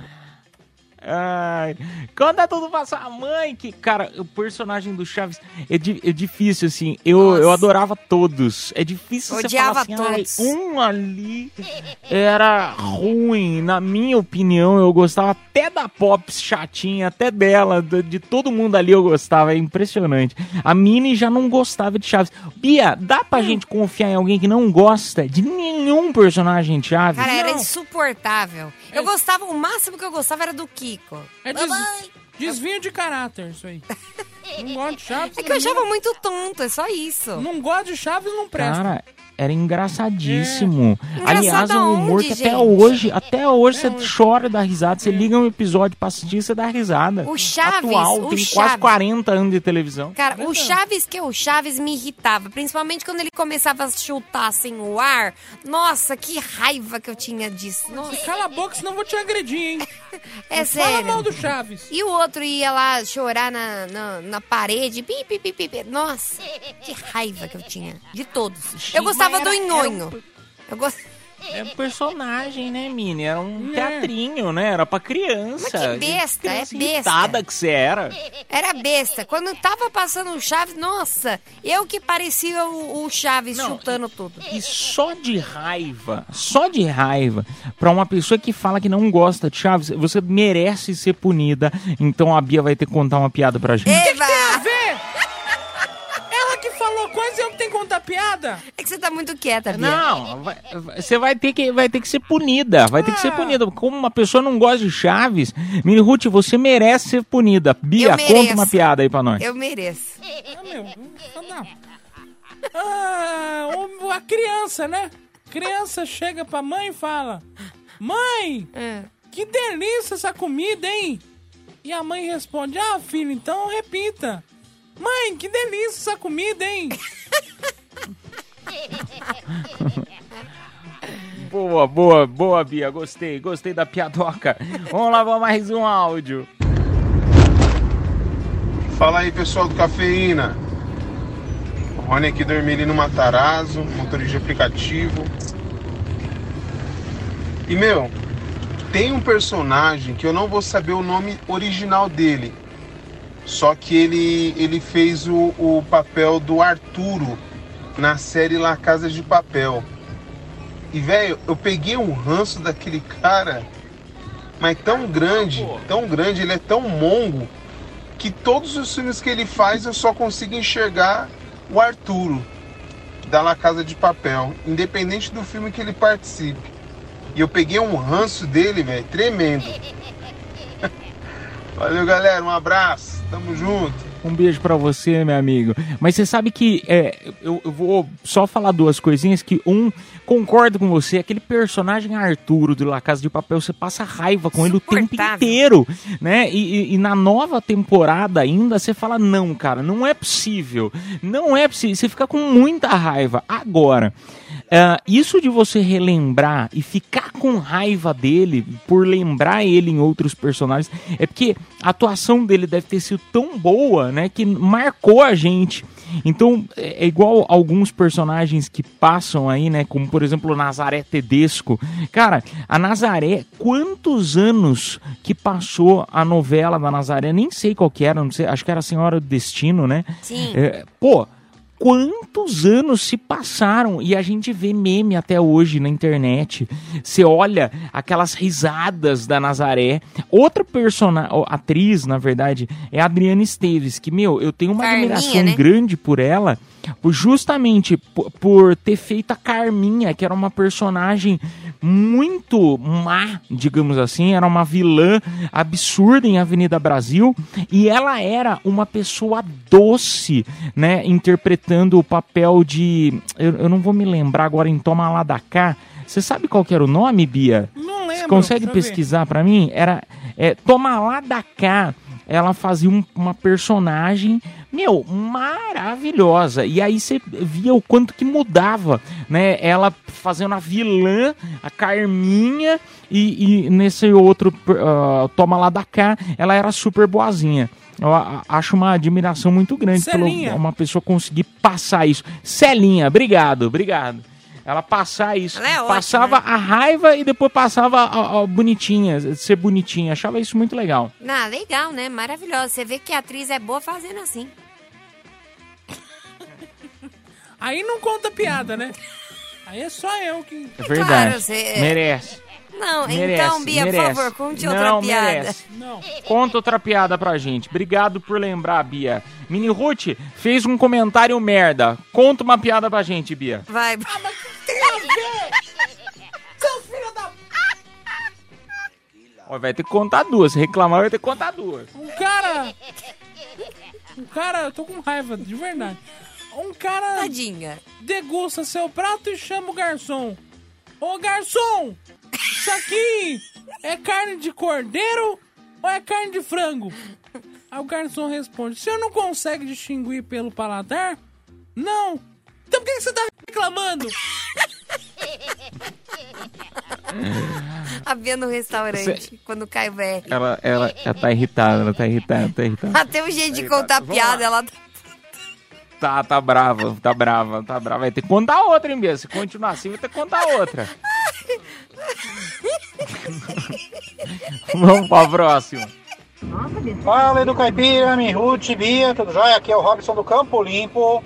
Ai, conta tudo pra sua mãe, que, cara, o personagem do Chaves é, di- é difícil, assim. Eu, eu adorava todos. É difícil Odiava você falar assim, todos. "Ai, um ali era ruim. Na minha opinião, eu gostava até da Pops chatinha, até dela, de, de todo mundo ali eu gostava. É impressionante. A Mini já não gostava de Chaves. Bia, dá Hum. pra gente confiar em alguém que não gosta de nenhum personagem de Chaves? Cara, era Não. insuportável. Eu gostava, o máximo que eu gostava era do Kiko. É des- desvio de caráter isso aí. Não gosto de Chaves. É que eu achava muito tonto, é só isso. Não gosto de Chaves, não presta. Cara, era engraçadíssimo. É. Aliás, é um humor que até gente? hoje, até hoje você chora da risada. Você liga um episódio pra assistir, você dá risada. O Chaves, Atual, o tem quase Chaves. 40 anos de televisão. Cara, o Chaves que é o Chaves me irritava, principalmente quando ele começava a chutar assim o ar. Nossa, que raiva que eu tinha disso. Nossa. Cala a boca, senão eu vou te agredir, hein? É Não sério. Fala mal do Chaves. E o outro ia lá chorar na, na, na parede. Pi, pi, pi, pi. Nossa, que raiva que eu tinha. De todos. Eu gostava do Nhonho. Eu gost... É um personagem, né, Mini? Era um É. teatrinho, né? Era pra criança. Mas que besta, é Criança besta. irritada que você era. Era besta. Quando tava passando o Chaves, nossa, eu que parecia o, o Chaves chutando tudo. E só de raiva, só de raiva, pra uma pessoa que fala que não gosta de Chaves, você merece ser punida. Então a Bia vai ter que contar uma piada pra gente. Eva! Falou coisa e eu que tenho que contar piada? É que você tá muito quieta, Bia. Não, vai- vai- você vai ter que vai ter que ser punida, vai ter que Ah. ser punida. Como uma pessoa não gosta de Chaves, Mini Ruth, você merece ser punida. Bia, Eu conta uma piada aí pra nós. Eu mereço. Ah, meu, não. Ah, o- a criança, né? Criança chega pra mãe e fala: Mãe, É. que delícia essa comida, hein? E a mãe responde: Ah, filho, então repita. Mãe, que delícia essa comida, hein? Boa, boa, boa, Bia. Gostei, gostei da piadoca. Vamos lá, vamos mais um áudio. Fala aí pessoal do Cafeína. O Rony aqui do Ermelino Matarazzo, motorista de aplicativo. E meu, tem um personagem que eu não vou saber o nome original dele. Só que ele, ele fez o, o papel do Arturo na série La Casa de Papel. E velho, eu peguei um ranço daquele cara, mas tão grande, tão grande, ele é tão mongo que todos os filmes que ele faz eu só consigo enxergar o Arturo da La Casa de Papel, independente do filme que ele participe. E eu peguei um ranço dele, velho, tremendo. Valeu, galera, um abraço, tamo junto. Um beijo pra você, meu amigo. Mas você sabe que é, eu, eu vou só falar duas coisinhas que um concordo com você, aquele personagem Arturo do La Casa de Papel, você passa raiva com ele o tempo inteiro, né? E, e- e na nova temporada ainda você fala não, cara, não é possível, não é possível. Você fica com muita raiva. Agora, é, isso de você relembrar e ficar com raiva dele por lembrar ele em outros personagens é porque a atuação dele deve ter sido tão boa, né, que marcou a gente. Então, é é igual alguns personagens que passam aí, né, como por exemplo o Nazaré Tedesco. Cara, a Nazaré, quantos anos que passou a novela da Nazaré? Nem sei qual que era, não sei, acho que era a Senhora do Destino, né? Sim. É, pô, quantos anos se passaram e a gente vê meme até hoje na internet. Você olha aquelas risadas da Nazaré. Outra personagem, atriz, na verdade, é a Adriana Esteves, que, meu, eu tenho uma Carminha, admiração né? grande por ela, justamente por, ter feito a Carminha, que era uma personagem muito má, digamos assim, era uma vilã absurda em Avenida Brasil, e ela era uma pessoa doce, né, interpretando o papel de, eu, eu não vou me lembrar agora em Toma lá da cá. Você sabe qual era o nome, Bia? Não Você lembro. consegue eu ver. pesquisar pra mim? Era é, Toma lá da cá. Ela fazia um- uma personagem, meu, maravilhosa. E aí você via o quanto que mudava, né? Ela fazendo a vilã, a Carminha, e, e nesse outro ah, Toma lá da cá, ela era super boazinha. Eu acho uma admiração muito grande uma pessoa conseguir passar isso. Celinha, obrigado, obrigado. Ela passar isso. Ela é ótima, passava a raiva e depois passava a, a bonitinha, ser bonitinha. Achava isso muito legal. Ah, legal, né? Maravilhoso. Você vê que a atriz é boa fazendo assim. Aí não conta piada, né? Aí é só eu que. É verdade. você- Merece. Não, Merece, então, Bia, merece. por favor, conte outra Não, piada. merece. Conta outra piada pra gente. Obrigado por lembrar, Bia. Mini Ruth fez um comentário merda. Conta uma piada pra gente, Bia. Vai. Seu Vai ter que contar duas. Se reclamar, vai ter que contar duas. Um cara. Um cara, eu tô com raiva, de verdade. Um cara. Tadinha. Degusta seu prato e chama o garçom. Ô garçom! Isso aqui é carne de cordeiro ou é carne de frango? Aí o garçom responde: O senhor não consegue distinguir pelo paladar? Não! Então por que que você tá reclamando? A Bia no restaurante, Cê- quando cai o VR. Ela, ela, ela tá irritada, ela tá irritada, tá irritada. Até o jeito de contar piada, ela tá... Tá, tá brava, tá brava, tá brava. Vai ter que contar outra, hein, Bia? Se continuar assim, vai ter que contar outra. Vamos pra próxima. Fala Edu Caipira, Ruth, Bia, tudo jóia? Aqui é o Robson do Campo Limpo.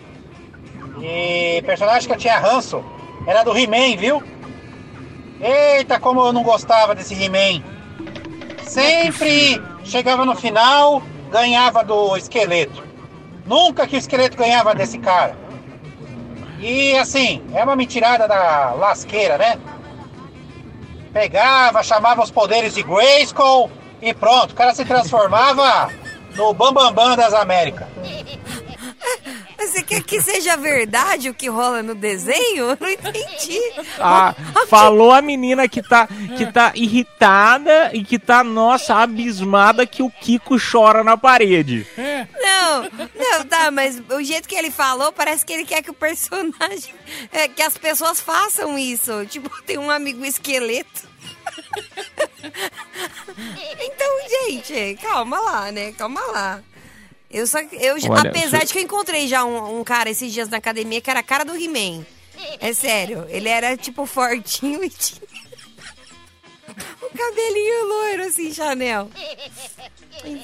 E personagem que eu tinha ranço era do He-Man, viu? Eita, como eu não gostava desse He-Man. Sempre chegava no final, ganhava do esqueleto. Nunca que o esqueleto ganhava desse cara. E assim, é uma mentirada da lasqueira, né? Pegava, chamava os poderes de Grayskull e pronto, o cara se transformava no Bambambam Bam Bam das Américas. Mas você quer que seja verdade o que rola no desenho? Eu não entendi. Ah, falou a menina que tá, que tá irritada e que tá, nossa, abismada que o Kiko chora na parede. Não, não, tá, mas o jeito que ele falou, parece que ele quer que o personagem. é, que as pessoas façam isso. Tipo, tem um amigo esqueleto. então, gente, calma lá, né? Calma lá. Eu só. Eu, Olha, apesar de que eu encontrei já um, um cara esses dias na academia que era a cara do He-Man. É sério, ele era tipo fortinho e tinha. um cabelinho loiro assim, Chanel.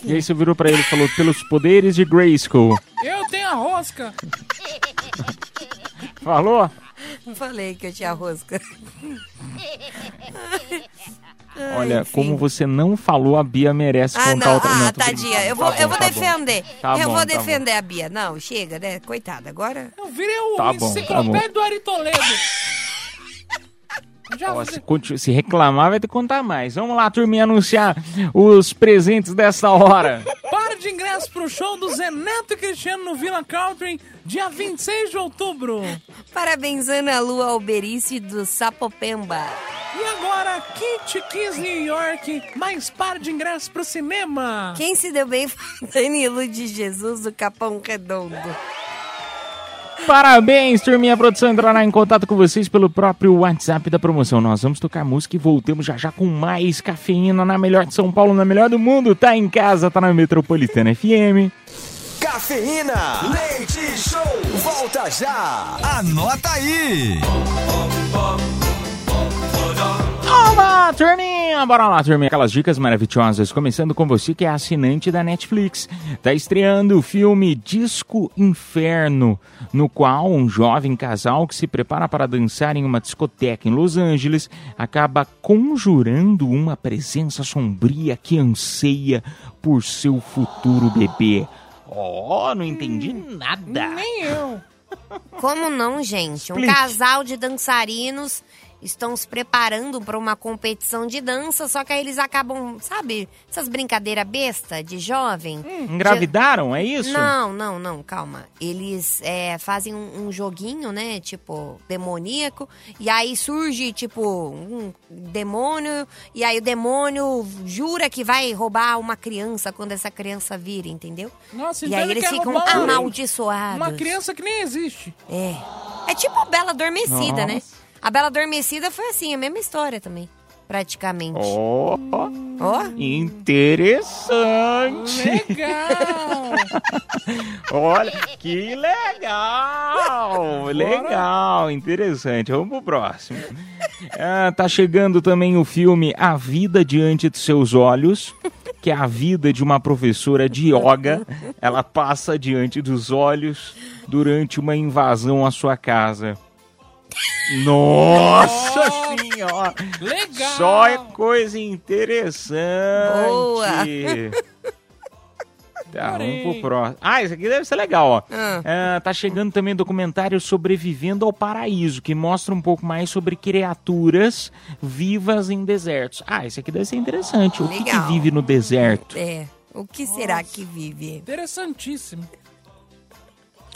E aí você virou pra ele e falou, pelos poderes de Grayskull. Eu tenho a rosca. Falou? Falei que eu tinha rosca. Ai, Olha, enfim. como você não falou, a Bia merece Ah, contar não, outra. ah, tô tadinha. Eu vou, Tá eu bom, vou tá bom. defender. Tá eu bom, vou tá bom. defender a Bia. Não, chega, né? Coitada, agora. Eu virei o Tá tá enciclopédia bom. do Ari Toledo. Já Ó, se, se reclamar, vai ter que contar mais. Vamos lá, turminha, anunciar os presentes dessa hora. De ingresso pro show do Zé Neto e Cristiano no Villa Country, dia 26 de outubro. Parabéns, Ana Lua Alberice do Sapopemba. E agora, Kit Kiss New York, mais par de ingressos pro cinema. Quem se deu bem foi Danilo de Jesus do Capão Redondo. Parabéns, turminha. A produção entrará em contato com vocês pelo próprio WhatsApp da promoção. Nós vamos tocar música e voltamos já já com mais cafeína na melhor de São Paulo, na melhor do mundo. Tá em casa, tá na Metropolitana FM. Cafeína, leite show, volta já. Anota aí. Olá, turminha! turminha, bora lá, turminha. Aquelas dicas maravilhosas. Começando com você que é assinante da Netflix. Tá estreando o filme Disco Inferno, no qual um jovem casal que se prepara para dançar em uma discoteca em Los Angeles acaba conjurando uma presença sombria que anseia por seu futuro bebê. Oh, não entendi nada. Nem eu. Como não, gente? Um Explique. casal de dançarinos estão se preparando para uma competição de dança, só que aí eles acabam, sabe, essas brincadeiras besta de jovem. Hum, Engravidaram, é isso? Não, não, não, calma. Eles é, fazem um, um joguinho, né? Tipo, demoníaco. E aí surge, tipo, um demônio. E aí o demônio jura que vai roubar uma criança quando essa criança vira, entendeu? Nossa, e então aí ele eles ficam amaldiçoados. Uma criança que nem existe. É. É tipo a Bela Adormecida, né? A Bela Adormecida foi assim, a mesma história também. Praticamente. Ó, Ó. interessante. Legal. Olha, que legal! Legal, interessante. Vamos pro próximo. Ah, tá chegando também o filme A Vida Diante de Seus Olhos, que é a vida de uma professora de yoga. Ela passa diante dos olhos durante uma invasão à sua casa. Nossa senhora! Legal. Só é coisa interessante. Boa. Tá, vamos pro próximo. Ah, isso aqui deve ser legal, ó. Ah. É, tá chegando também o documentário Sobrevivendo ao Paraíso, que mostra um pouco mais sobre criaturas vivas em desertos. Ah, isso aqui deve ser interessante. O que, que vive no deserto? É. O que será que vive? Interessantíssimo.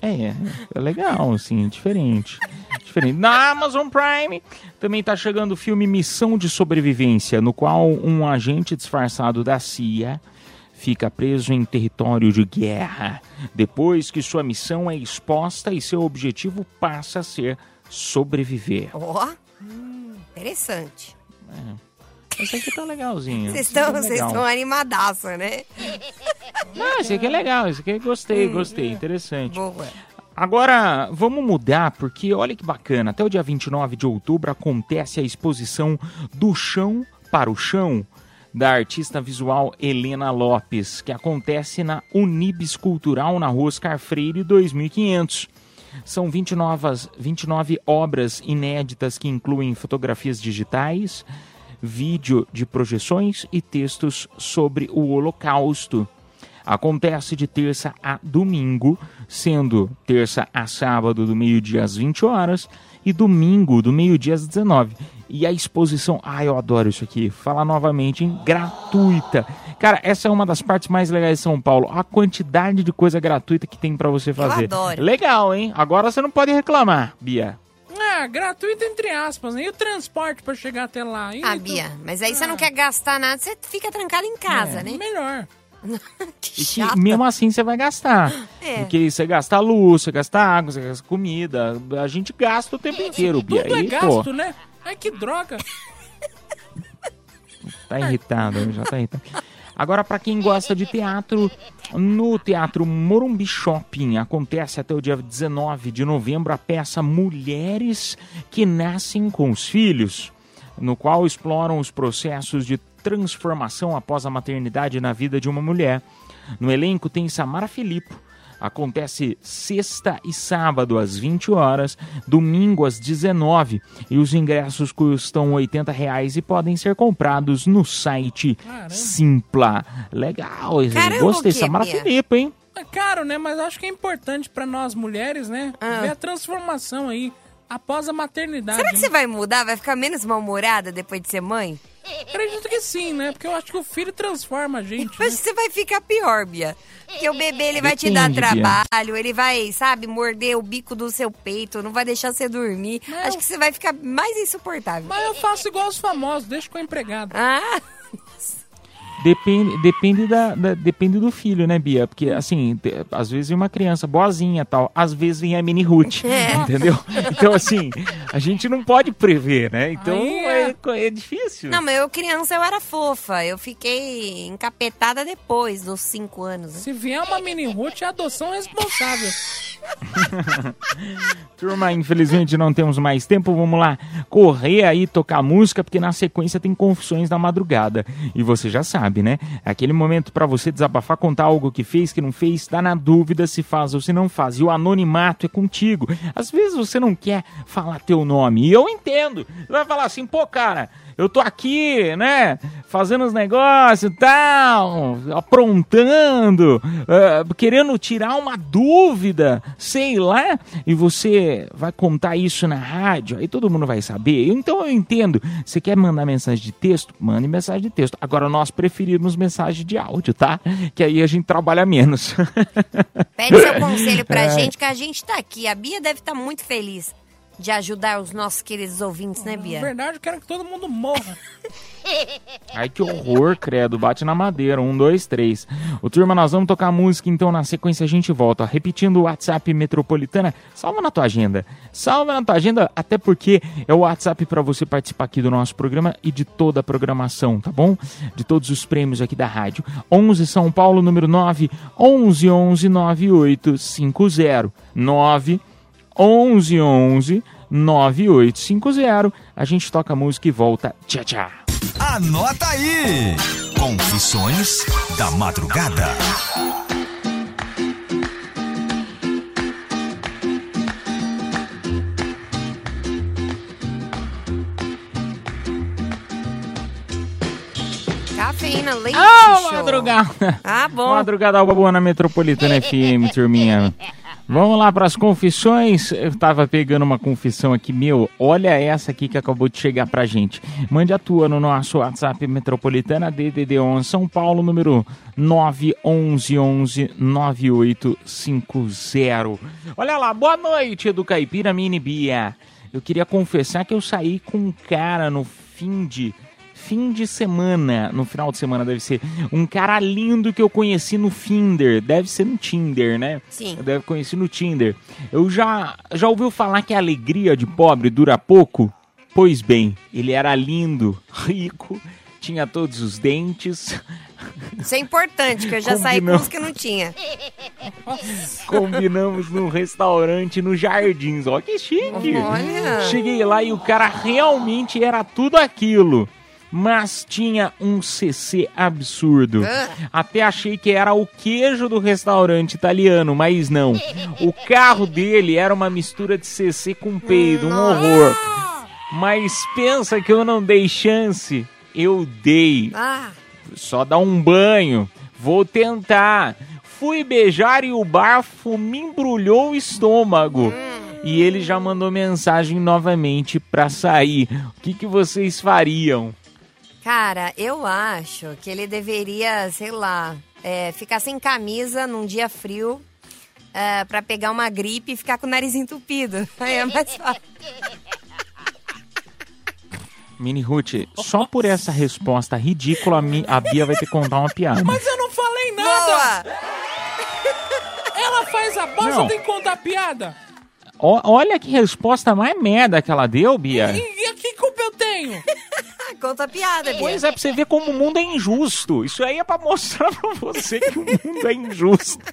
É, é legal, assim, diferente. Diferente. Na Amazon Prime também tá chegando o filme Missão de Sobrevivência, no qual um agente disfarçado da CIA fica preso em território de guerra, depois que sua missão é exposta e seu objetivo passa a ser sobreviver. Ó. Interessante. Esse aqui tá legalzinho. Vocês estão é vocês estão animadaço, né? Não, esse aqui é legal, esse aqui gostei, gostei, interessante. Boa. Agora, vamos mudar, porque olha que bacana, até o dia 29 de outubro acontece a exposição Do Chão para o Chão, da artista visual Helena Lopes, que acontece na Unibis Cultural, na rua Oscar Freire 2500. São 29, 29 obras inéditas que incluem fotografias digitais, vídeo de projeções e textos sobre o Holocausto. Acontece de terça a domingo, sendo terça a sábado do meio-dia às 20 horas e domingo do meio-dia às 19. E a exposição, ai, eu adoro isso aqui. Falar novamente, hein? gratuita. Cara, essa é uma das partes mais legais de São Paulo. A quantidade de coisa gratuita que tem pra você fazer. adoro. Legal, hein? Agora você não pode reclamar, Bia. Ah, gratuito entre aspas, né? E o transporte pra chegar até lá? E Ah, tu- Bia, mas aí você não quer gastar nada, você fica trancado em casa, É, né? Melhor. que E que chato. mesmo assim você vai gastar. É. Porque você gasta luz, você gasta água, você gasta comida. A gente gasta o tempo inteiro, Bia. Tudo é Aí, gasto, pô, né? Ai, que droga. tá irritado, já tá irritado. Agora, pra quem gosta de teatro, no Teatro Morumbi Shopping acontece até o dia 19 de novembro a peça Mulheres que Nascem com os Filhos, no qual exploram os processos de transformação após a maternidade na vida de uma mulher. No elenco tem Samara Filippo. Acontece sexta e sábado às 20 horas, domingo às 19 e os ingressos custam 80 reais e podem ser comprados no site Simpla. Legal, Caramba, gostei. Samara? Filippo, hein? É caro, né? Mas acho que é importante pra nós mulheres, né? Ah. Ver a transformação aí após a maternidade. Será que né? você vai mudar? Vai ficar menos mal-humorada depois de ser mãe? Acredito que sim, né? Porque eu acho que o filho transforma a gente. Acho que você vai ficar pior, Bia. Porque o bebê, ele vai te Depende, dar Bia. trabalho, ele vai, sabe, morder o bico do seu peito, não vai deixar você dormir. Acho que você vai ficar mais insuportável. Mas eu faço igual os famosos, deixo com a empregada. Ah! Depende, depende, da, da- depende do filho, né, Bia? Porque, assim, te- às vezes vem uma criança boazinha e tal, às vezes vem a mini Ruth, É. entendeu? Então, assim, a gente não pode prever, né? Então, é, é. é difícil. Não, mas eu criança eu era fofa. Eu fiquei encapetada depois dos cinco anos. né? Se vier uma mini Ruth, é adoção responsável. Turma, infelizmente não temos mais tempo. Vamos lá correr aí, tocar música, porque na sequência tem confissões da madrugada. E você já sabe, né? Aquele momento pra você desabafar, contar algo que fez, que não fez, tá na dúvida se faz ou se não faz. E o anonimato é contigo. Às vezes você não quer falar teu nome. E eu entendo. Você vai falar assim, pô, cara. Eu tô aqui, né, fazendo os negócios e tal, aprontando, eh, querendo tirar uma dúvida, sei lá, e você vai contar isso na rádio, aí todo mundo vai saber. Então eu entendo. Você quer mandar mensagem de texto? Mande mensagem de texto. Agora nós preferimos mensagem de áudio, tá? Que aí a gente trabalha menos. Pede seu conselho pra É. gente, que a gente tá aqui. A Bia deve estar muito feliz de ajudar os nossos queridos ouvintes, né, Na Bia? verdade, eu quero que todo mundo morra. Ai, que horror, credo. Bate na madeira. Um, dois, três. O turma, nós vamos tocar música, então na sequência a gente volta. Repetindo o WhatsApp Metropolitana, salva na tua agenda. Salva na tua agenda, até porque é o WhatsApp para você participar aqui do nosso programa e de toda a programação, tá bom? De todos os prêmios aqui da rádio. 11 São Paulo, número 9, 11 11 9850. 9 11 11 9850. A gente toca a música e volta. Tchau, tchau. Anota aí! Confissões da Madrugada. Cafeína, leite Ah, show. madrugada. Ah, bom. Madrugada boa na Metropolitana FM, turminha. Vamos lá para as confissões. Eu tava pegando uma confissão aqui, meu. Olha essa aqui que acabou de chegar pra gente. Mande a tua no nosso WhatsApp Metropolitana DDD 11 São Paulo, número 911 9850. Olha lá, boa noite, do Caipira Mini Bia. Eu queria confessar que eu saí com um cara no fim de fim de semana, no final de semana deve ser, um cara lindo que eu conheci no Finder, deve ser no Tinder, né? Sim. Eu deve conhecer no Tinder. Eu já já ouviu falar que a alegria de pobre dura pouco? Pois bem, ele era lindo, rico, tinha todos os dentes, Isso é importante, que eu já saí com os que não tinha. Combinamos num restaurante no Jardins. Ó, que chique! Olha. Cheguei lá e o cara realmente era tudo aquilo. Mas tinha um CC absurdo. Ah. Até achei que era o queijo do restaurante italiano, mas não. O carro dele era uma mistura de CC com peido, um horror. Mas pensa que eu não dei chance. Eu dei Ah, só dar um banho. Vou tentar. Fui beijar e o bafo me embrulhou o estômago. E ele já mandou mensagem novamente pra sair. O que, que vocês fariam? Cara, eu acho que ele deveria, sei lá, é, ficar sem camisa num dia frio é, pra pegar uma gripe e ficar com o nariz entupido. Aí é mais fácil. Mini Ruth, só por essa resposta ridícula, a a Bia vai ter que contar uma piada. Mas eu não falei nada! Ela faz a bosta, Não. tem que contar piada. Ó- olha que resposta mais merda que ela deu, Bia. E, e que culpa eu tenho? Conta a piada, Bia. Pois é, pra você ver como o mundo é injusto. Isso aí é pra mostrar pra você que o mundo é injusto.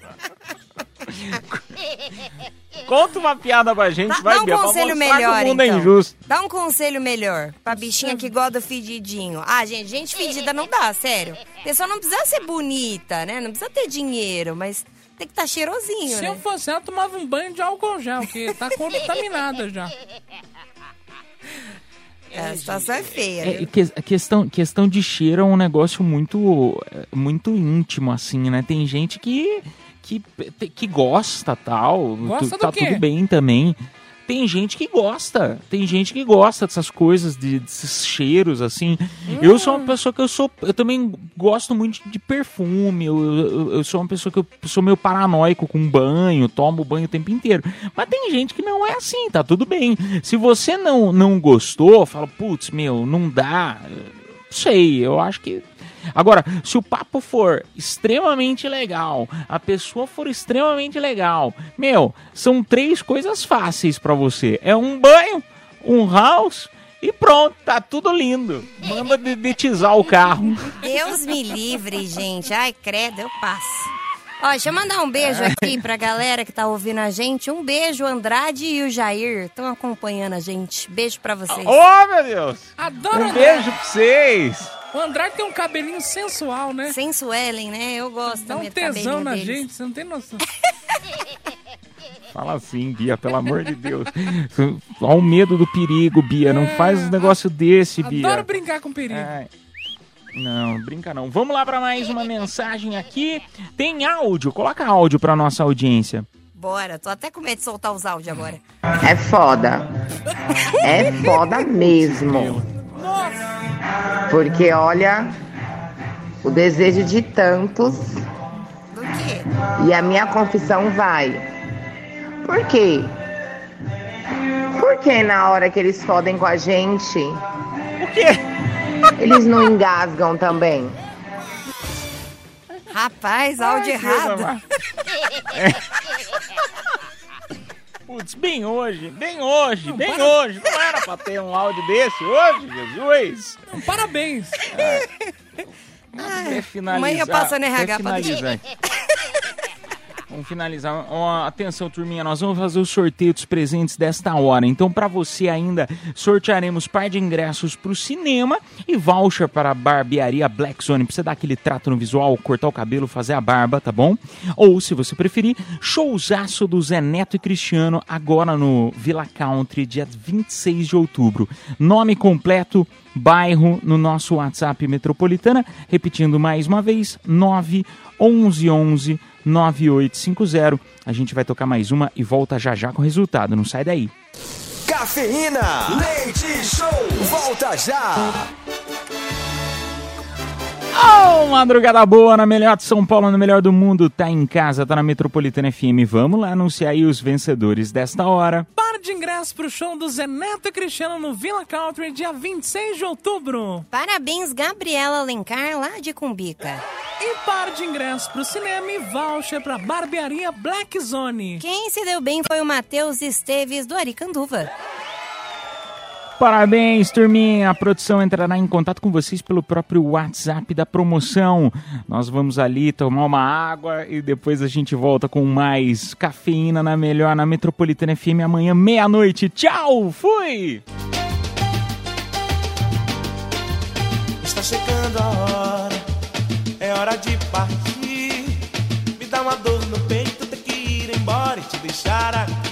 Conta uma piada pra gente, Dá, vai, dá um Bia, conselho melhor, que o mundo então. é injusto. Dá um conselho melhor pra bichinha que gosta do fedidinho. Ah, gente, gente fedida não dá, sério. A pessoa não precisa ser bonita, né? Não precisa ter dinheiro, mas tem que estar cheirosinho, Se né? eu fosse ela, eu tomava um banho de álcool gel, que tá contaminada já. É, a situação é feia, É, que- a questão, questão de cheiro é um negócio muito, é, muito íntimo, assim, né? Tem gente que, que, que gosta, tal. Gosta tu- do tá quê? tudo bem também. Tem gente que gosta, tem gente que gosta dessas coisas, de, desses cheiros, assim. Eu sou Hum. uma pessoa que eu sou, eu também gosto muito de perfume, eu, eu, eu sou uma pessoa que eu sou meio paranoico com banho, tomo banho o tempo inteiro. Mas tem gente que não é assim, tá tudo bem. Se você não, não gostou, fala, putz, meu, não dá, sei, eu acho que Agora, se o papo for extremamente legal, a pessoa for extremamente legal, meu, são três coisas fáceis pra você. É um banho, um house e pronto, tá tudo lindo. Manda dedetizar o carro. Deus me livre, gente. Ai, credo, eu passo. Ó, deixa eu mandar um beijo aqui pra galera que tá ouvindo a gente. Um beijo, Andrade e o Jair. Estão acompanhando a gente. Beijo pra vocês. Ô, meu Deus! Adoro Um beijo pra vocês! O Andrade tem um cabelinho sensual, né? Sensuelen, né? Eu gosto Dá um tesão na deles. gente, você não tem noção. Fala assim, Bia, pelo amor de Deus. Olha o medo do perigo, Bia. Não faz um negócio desse, Bia. Adoro brincar com perigo. Ai. Não, brinca não. Vamos lá para mais uma mensagem aqui. Tem áudio, coloca áudio para nossa audiência. Bora, tô até com medo de soltar os áudios agora. É foda. É foda mesmo. Porque olha, o desejo de tantos. Do quê? E a minha confissão vai. Por quê? Porque na hora que eles fodem com a gente. O quê? Eles não engasgam também. Rapaz, áudio Ai, errado. Putz, bem hoje, bem hoje, bem para- hoje. Não era pra ter um áudio desse hoje, Jesus. Parabéns. Quer finalizar? Amanhã passa no quer RH pra finalizar. Vamos finalizar. Ó, atenção, turminha, nós vamos fazer o sorteio dos presentes desta hora. Então, para você ainda, sortearemos par de ingressos para o cinema e voucher para a barbearia Black Zone. Pra você dar aquele trato no visual, cortar o cabelo, fazer a barba, tá bom? Ou, se você preferir, showzaço do Zé Neto e Cristiano agora no Villa Country, dia 26 de outubro. Nome completo, bairro no nosso WhatsApp Metropolitana. Repetindo mais uma vez, 911 9850. A gente vai tocar mais uma e volta já já com o resultado. Não sai daí. Cafeína. Leite Show. Volta já. Oh, madrugada boa na melhor de São Paulo, na melhor do mundo. Tá em casa, tá na Metropolitana FM. Vamos lá anunciar aí os vencedores desta hora. Par de ingressos pro show do Zé Neto e Cristiano no Villa Country, dia 26 de outubro. Parabéns, Gabriela Alencar, lá de Cumbica. E par de ingressos pro cinema e voucher pra barbearia Black Zone. Quem se deu bem foi o Matheus Esteves, do Aricanduva. Parabéns, turminha. A produção entrará em contato com vocês pelo próprio WhatsApp da promoção. Nós vamos ali tomar uma água e depois a gente volta com mais cafeína na melhor na Metropolitana FM amanhã, meia-noite. Tchau, fui! Está chegando a hora, é hora de partir. Me dá uma dor no peito, ter que ir embora e te deixar aqui.